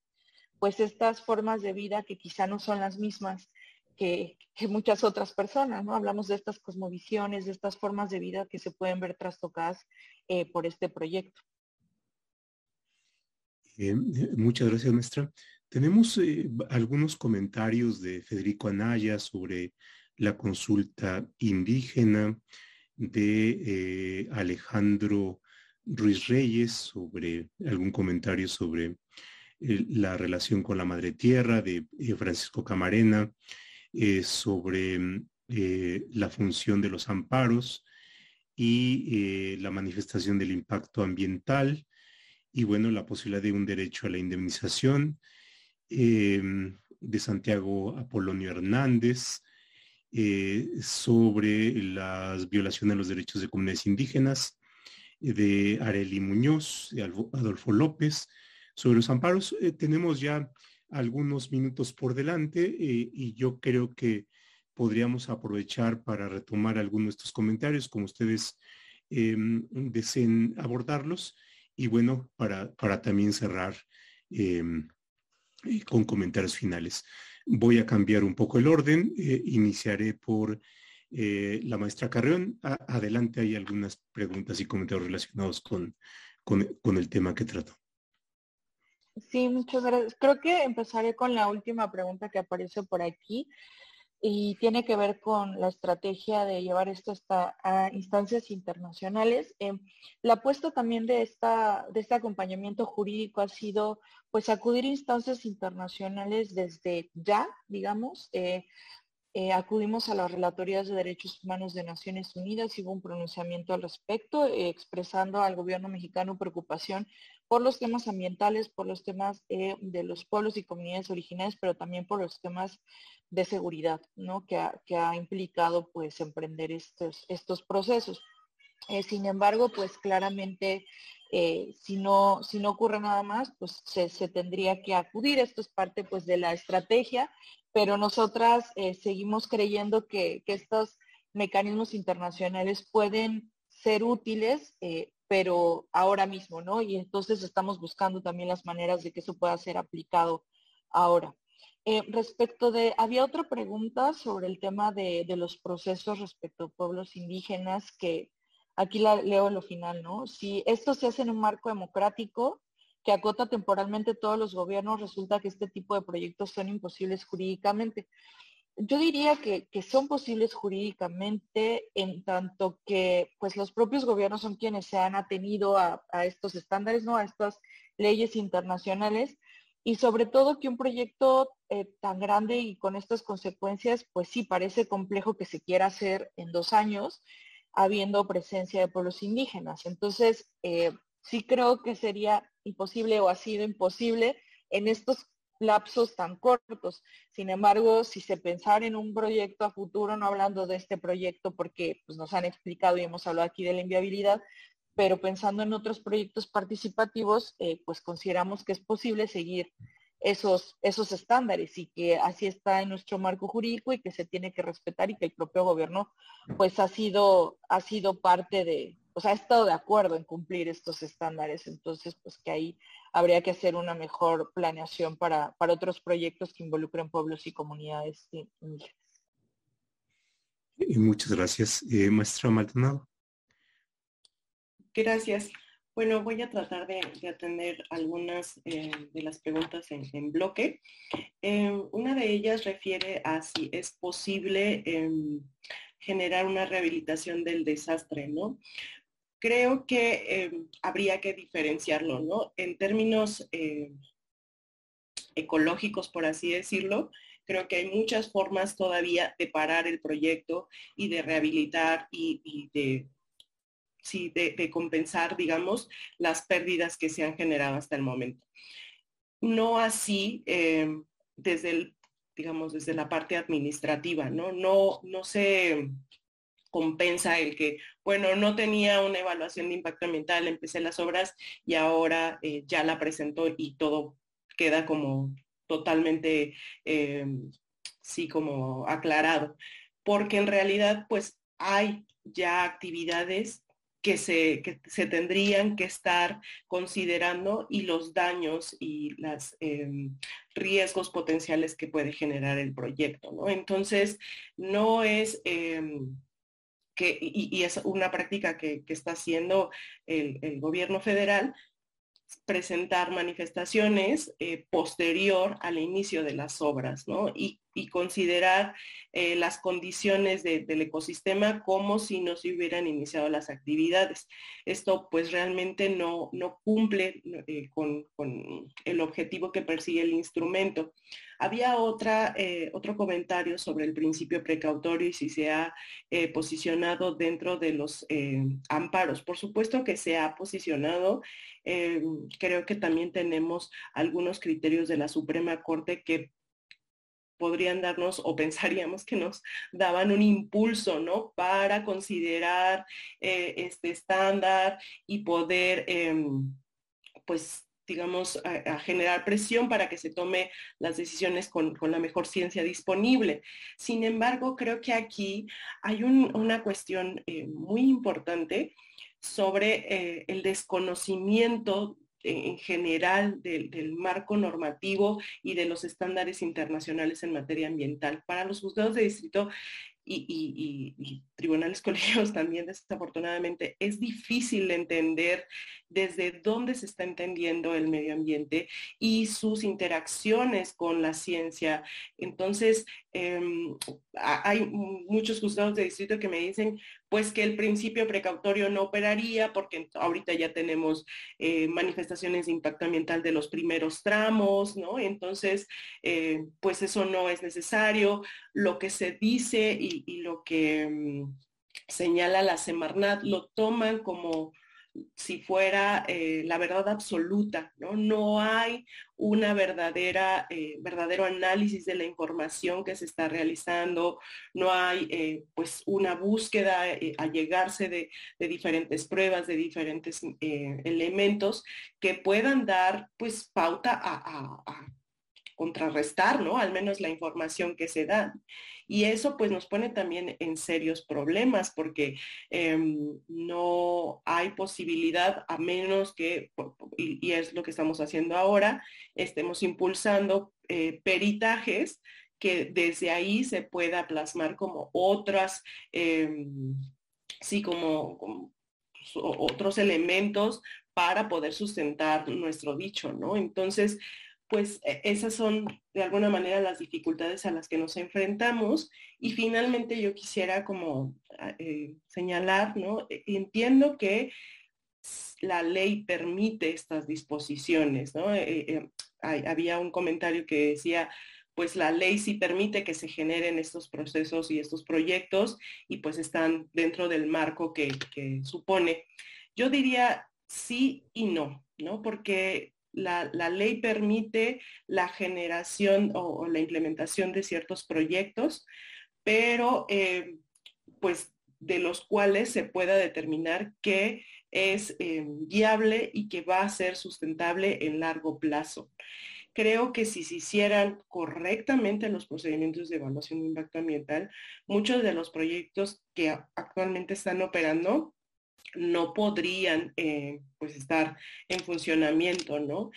pues estas formas de vida que quizá no son las mismas que, muchas otras personas, ¿no? Hablamos de estas cosmovisiones, de estas formas de vida que se pueden ver trastocadas eh, por este proyecto. Eh, muchas gracias, maestra. Tenemos eh, algunos comentarios de Federico Anaya sobre la consulta indígena, de Alejandro Ruiz Reyes sobre algún comentario sobre la relación con la madre tierra, de Francisco Camarena, eh, sobre mm, eh, la función de los amparos y eh, la manifestación del impacto ambiental y bueno, la posibilidad de un derecho a la indemnización de Santiago Apolonio Hernández sobre las violaciones de los derechos de comunidades indígenas de Areli Muñoz, de Adolfo López, sobre los amparos. tenemos ya algunos minutos por delante eh, y yo creo que podríamos aprovechar para retomar algunos de estos comentarios como ustedes em, deseen abordarlos y bueno, para, para también cerrar em, eh, con comentarios finales. Voy a cambiar un poco el orden. Eh, iniciaré por la maestra Carreón. adelante hay algunas preguntas y comentarios relacionados con, con el tema que trató. Sí, muchas gracias. Creo que empezaré con la última pregunta que aparece por aquí y tiene que ver con la estrategia de llevar esto hasta a instancias internacionales. Eh, la apuesta también de, esta, de este acompañamiento jurídico ha sido pues acudir a instancias internacionales desde ya, digamos. Eh, eh, acudimos a las relatorías de derechos humanos de Naciones Unidas y hubo un pronunciamiento al respecto, expresando al gobierno mexicano preocupación por los temas ambientales, por los temas eh, de los pueblos y comunidades originarias, pero también por los temas de seguridad, ¿no? Que ha, implicado, pues, emprender estos, estos procesos. Eh, sin embargo, pues, claramente, eh, si, no, si no ocurre nada más, pues, se, tendría que acudir. Esto es parte, pues, de la estrategia, pero nosotras seguimos creyendo que, estos mecanismos internacionales pueden ser útiles pero ahora mismo, ¿no? Y entonces estamos buscando también las maneras de que eso pueda ser aplicado ahora. Eh, respecto de, había otra pregunta sobre el tema de, los procesos respecto a pueblos indígenas, que aquí la leo lo final, ¿no? Si esto se hace en un marco democrático que acota temporalmente todos los gobiernos, resulta que este tipo de proyectos son imposibles jurídicamente yo diría que, son posibles jurídicamente en tanto que pues los propios gobiernos son quienes se han atenido a, estos estándares, ¿no? A estas leyes internacionales y sobre todo que un proyecto eh, tan grande y con estas consecuencias, pues sí, parece complejo que se quiera hacer en dos años, habiendo presencia de pueblos indígenas. Entonces, eh, sí creo que sería imposible o ha sido imposible en estos lapsos tan cortos. Sin embargo, si se pensara en un proyecto a futuro, no hablando de este proyecto porque pues, nos han explicado y hemos hablado aquí de la inviabilidad, pero pensando en otros proyectos participativos, eh, pues consideramos que es posible seguir esos, esos estándares y que así está en nuestro marco jurídico y que se tiene que respetar y que el propio gobierno pues ha sido, ha sido parte de, o sea, ha estado de acuerdo en cumplir estos estándares. Entonces, pues que ahí habría que hacer una mejor planeación para, otros proyectos que involucren pueblos y comunidades indígenas. Muchas gracias. Eh, maestra Maldonado. Gracias. Bueno, voy a tratar de, atender algunas eh, de las preguntas en, bloque. Eh, una de ellas refiere a si es posible em, generar una rehabilitación del desastre, ¿no? Creo que em, habría que diferenciarlo, ¿no? En términos em, ecológicos, por así decirlo, creo que hay muchas formas todavía de parar el proyecto y de rehabilitar y, de, sí, de, compensar, digamos, las pérdidas que se han generado hasta el momento. No así em, desde el, digamos, desde la parte administrativa, ¿no? No, no se compensa el que, bueno, no tenía una evaluación de impacto ambiental, empecé las obras y ahora eh, ya la presentó y todo queda como totalmente, eh, sí, como aclarado. Porque en realidad, pues hay ya actividades que se, que se tendrían que estar considerando y los daños y los em, riesgos potenciales que puede generar el proyecto. ¿no? Entonces, no es... Em, y, es una práctica que, está haciendo el, gobierno federal, presentar manifestaciones eh, posterior al inicio de las obras, ¿no? Considerar eh, las condiciones del ecosistema como si no se hubieran iniciado las actividades. Esto pues realmente no, no cumple eh, con, con, el objetivo que persigue el instrumento. Había otra, otro comentario sobre el principio precautorio y si se ha posicionado dentro de los amparos. Por supuesto que se ha posicionado eh, creo que también tenemos algunos criterios de la Suprema Corte que podrían darnos o pensaríamos que nos daban un impulso, ¿no? Para considerar eh, este estándar y poder, em, pues, digamos, generar presión para que se tome las decisiones con, la mejor ciencia disponible. Sin embargo, creo que aquí hay una cuestión eh, muy importante sobre eh, el desconocimiento en general del, marco normativo y de los estándares internacionales en materia ambiental. Para los juzgados de distrito y, tribunales colegios también desafortunadamente es difícil entender desde dónde se está entendiendo el medio ambiente y sus interacciones con la ciencia. Entonces, em, hay muchos juzgados de distrito que me dicen, pues que el principio precautorio no operaría porque ahorita ya tenemos eh, manifestaciones de impacto ambiental de los primeros tramos, ¿no? Entonces, eh, pues eso no es necesario. Lo que se dice y, lo que mm, señala la Semarnat lo toman como si fuera eh, la verdad absoluta, ¿no? No hay una verdadera, eh, verdadero análisis de la información que se está realizando, no hay eh, pues una búsqueda a llegarse de, diferentes pruebas, de diferentes elementos que puedan dar pues pauta a, a contrarrestar, ¿no? Al menos la información que se da. Y eso pues nos pone también en serios problemas porque em, no hay posibilidad a menos que, y, es lo que estamos haciendo ahora, estemos impulsando eh, peritajes que desde ahí se pueda plasmar como otras, em, sí, como, otros elementos para poder sustentar nuestro dicho, ¿no? Entonces, pues e, esas son de alguna manera las dificultades a las que nos enfrentamos. Y finalmente yo quisiera como ah, eh, señalar, ¿no? E, entiendo que la ley permite estas disposiciones, ¿no? Eh, eh, había un comentario que decía, pues la ley sí permite que se generen estos procesos y estos proyectos y pues están dentro del marco que, que supone. Yo diría sí y no, ¿no? Porque la, ley permite la generación o, la implementación de ciertos proyectos, pero eh, pues de los cuales se pueda determinar que es eh, viable y que va a ser sustentable en largo plazo. Creo que si se hicieran correctamente los procedimientos de evaluación de impacto ambiental, muchos de los proyectos que actualmente están operando no podrían eh, pues estar en funcionamiento, ¿no?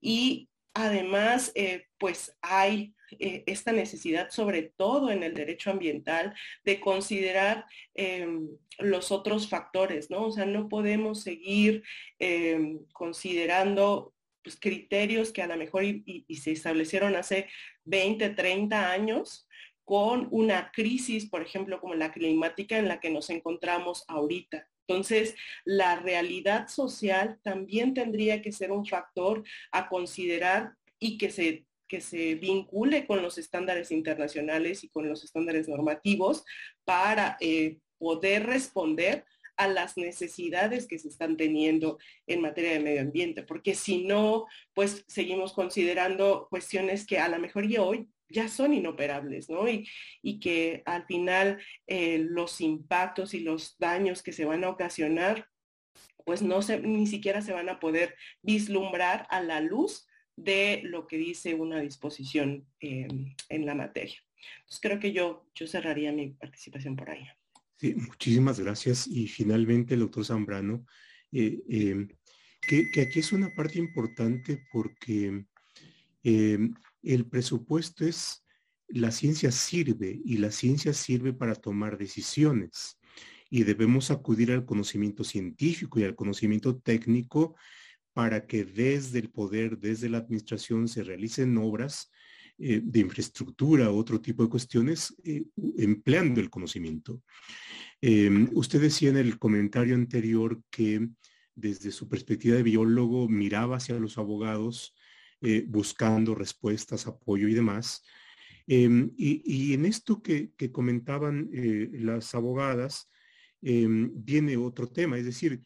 Y además, eh, pues hay eh, esta necesidad, sobre todo en el derecho ambiental, de considerar em, los otros factores, ¿no? O sea, no podemos seguir em, considerando pues, criterios que a lo mejor y se establecieron hace 20, 30 años con una crisis, por ejemplo, como la climática en la que nos encontramos ahorita. Entonces, la realidad social también tendría que ser un factor a considerar y que se, que se vincule con los estándares internacionales y con los estándares normativos para eh, poder responder a las necesidades que se están teniendo en materia de medio ambiente, porque si no, pues seguimos considerando cuestiones que a lo mejor y hoy ya son inoperables, ¿no? Y, y que al final eh, los impactos y los daños que se van a ocasionar, pues no se, ni siquiera se van a poder vislumbrar a la luz de lo que dice una disposición em, en la materia. Entonces creo que yo, yo cerraría mi participación por ahí. Sí, muchísimas gracias. Y finalmente, el doctor Zambrano, eh, que, aquí es una parte importante porque el presupuesto es, la ciencia sirve y la ciencia sirve para tomar decisiones y debemos acudir al conocimiento científico y al conocimiento técnico para que desde el poder, desde la administración se realicen obras eh, de infraestructura, otro tipo de cuestiones, eh, empleando el conocimiento. Em, usted decía en el comentario anterior que desde su perspectiva de biólogo miraba hacia los abogados eh, buscando respuestas, apoyo y demás. Em, y, en esto que, comentaban eh, las abogadas, em, viene otro tema, es decir,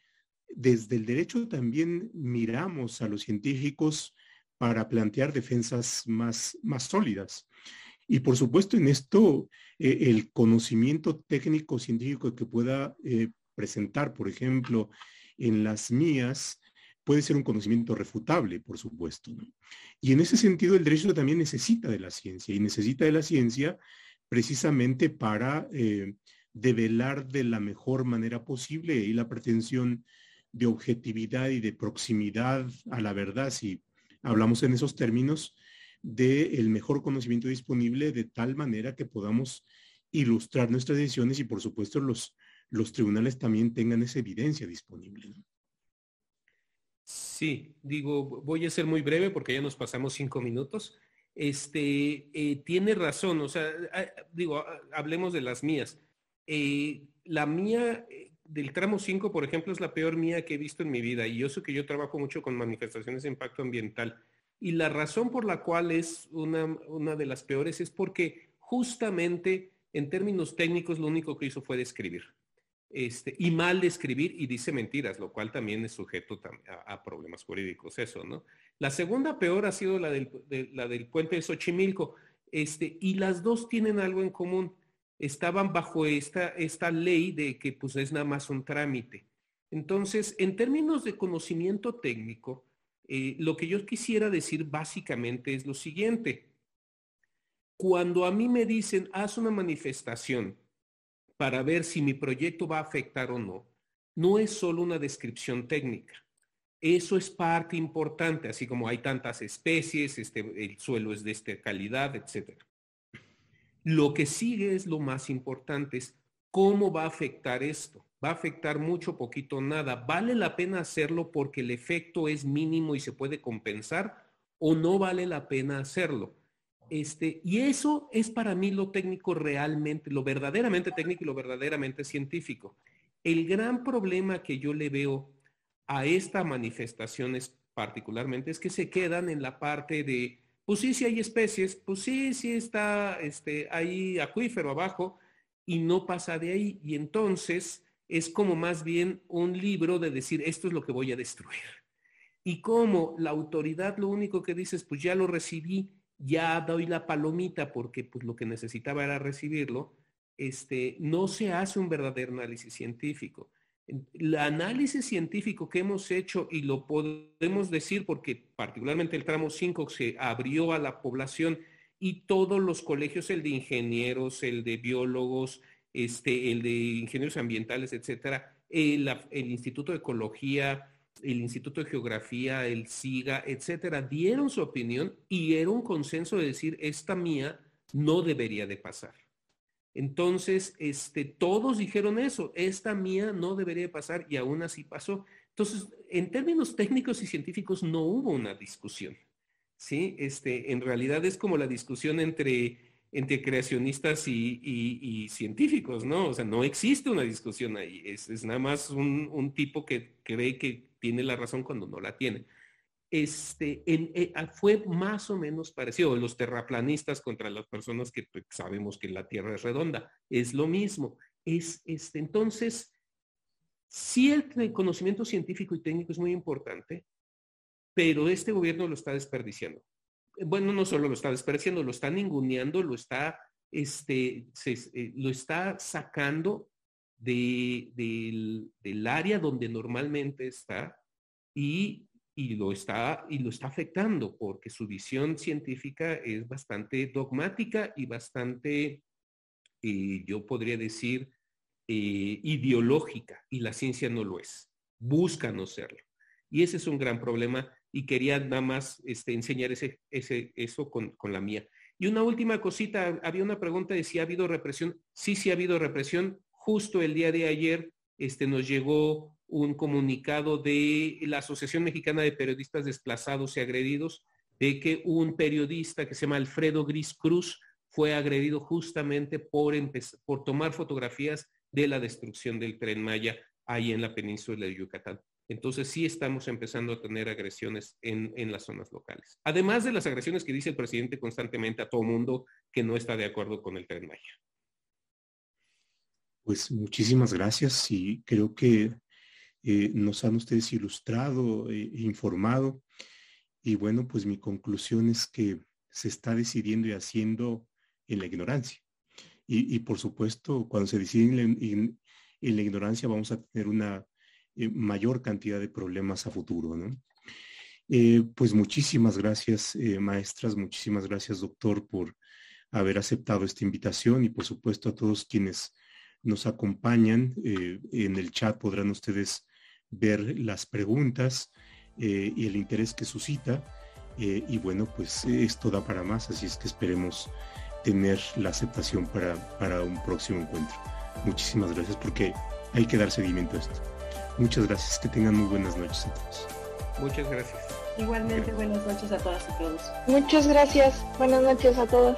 desde el derecho también miramos a los científicos para plantear defensas más, sólidas. Y por supuesto en esto eh, el conocimiento técnico científico que pueda presentar, por ejemplo, en las mías, puede ser un conocimiento refutable, por supuesto. Y en ese sentido, el derecho también necesita de la ciencia y necesita de la ciencia precisamente para eh, develar de la mejor manera posible y la pretensión de objetividad y de proximidad a la verdad, si hablamos en esos términos, del mejor conocimiento disponible de tal manera que podamos ilustrar nuestras decisiones y por supuesto los tribunales también tengan esa evidencia disponible. Sí, digo, voy a ser muy breve porque ya nos pasamos cinco minutos. Este, eh, tiene razón, o sea, digo, hablemos de las mías. Eh, la mía eh, del tramo 5, por ejemplo, es la peor mía que he visto en mi vida y yo sé que yo trabajo mucho con manifestaciones de impacto ambiental. Y la razón por la cual es una, una de las peores es porque justamente en términos técnicos lo único que hizo fue describir. Este, y mal de escribir y dice mentiras, lo cual también es sujeto a, problemas jurídicos, eso, ¿no? La segunda peor ha sido la del, la del puente de Xochimilco, este, y las dos tienen algo en común. Estaban bajo esta, esta ley de que pues es nada más un trámite. Entonces, en términos de conocimiento técnico, eh, lo que yo quisiera decir básicamente es lo siguiente. Cuando a mí me dicen, haz una manifestación para ver si mi proyecto va a afectar o no, no es solo una descripción técnica. Eso es parte importante, así como hay tantas especies, este, el suelo es de esta calidad, etc. Lo que sigue es lo más importante, es cómo va a afectar esto. ¿Va a afectar mucho, poquito, nada? ¿Vale la pena hacerlo porque el efecto es mínimo y se puede compensar o no vale la pena hacerlo? Este, y eso es para mí lo técnico realmente, lo verdaderamente técnico y lo verdaderamente científico. El gran problema que yo le veo a estas manifestaciones particularmente es que se quedan en la parte de, pues sí, sí hay especies, pues sí, sí está este, ahí acuífero abajo y no pasa de ahí. Y entonces es como más bien un libro de decir, esto es lo que voy a destruir. Y como la autoridad lo único que dice es, pues ya lo recibí, ya doy la palomita porque pues, lo que necesitaba era recibirlo, este, no se hace un verdadero análisis científico. El análisis científico que hemos hecho, y lo podemos decir porque particularmente el tramo 5 se abrió a la población y todos los colegios, el de ingenieros, el de biólogos, este, el de ingenieros ambientales, etcétera, el, el Instituto de Ecología, el Instituto de Geografía, el SIGA, etcétera, dieron su opinión y era un consenso de decir, esta mía no debería de pasar. Entonces, este, todos dijeron eso, esta mía no debería de pasar y aún así pasó. Entonces, en términos técnicos y científicos no hubo una discusión. ¿sí? Este, en realidad es como la discusión entre, entre creacionistas y, científicos, ¿no? O sea, no existe una discusión ahí. Es, nada más un, un tipo que cree que tiene la razón cuando no la tiene. Este, eh, fue más o menos parecido. Los terraplanistas contra las personas que pues, sabemos que la Tierra es redonda. Es lo mismo. Es, este, entonces, sí el conocimiento científico y técnico es muy importante, pero este gobierno lo está desperdiciando. bueno, no solo lo está despreciando, lo está ninguneando, lo está, este, eh, lo está sacando de, del, área donde normalmente está y, y, lo está, y lo está afectando porque su visión científica es bastante dogmática y bastante, eh, yo podría decir, eh, ideológica y la ciencia no lo es. Busca no serlo. Y ese es un gran problema y quería nada más este, enseñar ese, ese, eso con, con, la mía. Y una última cosita, había una pregunta de si ha habido represión. Sí, sí ha habido represión. Justo el día de ayer este, nos llegó un comunicado de la Asociación Mexicana de Periodistas Desplazados y Agredidos de que un periodista que se llama Alfredo Gris Cruz fue agredido justamente por, por tomar fotografías de la destrucción del tren Maya ahí en la península de Yucatán. Entonces sí estamos empezando a tener agresiones en, las zonas locales. Además de las agresiones que dice el presidente constantemente a todo mundo que no está de acuerdo con el tren Maya. Pues muchísimas gracias y creo que eh, nos han ustedes ilustrado e informado. Y bueno, pues mi conclusión es que se está decidiendo y haciendo en la ignorancia. Y, por supuesto, cuando se decide en la ignorancia vamos a tener una eh, mayor cantidad de problemas a futuro. ¿no? Pues muchísimas gracias, maestras, muchísimas gracias, doctor, por haber aceptado esta invitación y por supuesto a todos quienes nos acompañan. en el chat podrán ustedes ver las preguntas y el interés que suscita. y bueno, pues esto da para más, así es que esperemos tener la aceptación para, para un próximo encuentro. Muchísimas gracias porque hay que dar seguimiento a esto. Muchas gracias, que tengan muy buenas noches a todos. Muchas gracias. Igualmente, buenas noches a todas y todos. Muchas gracias, buenas noches a todos.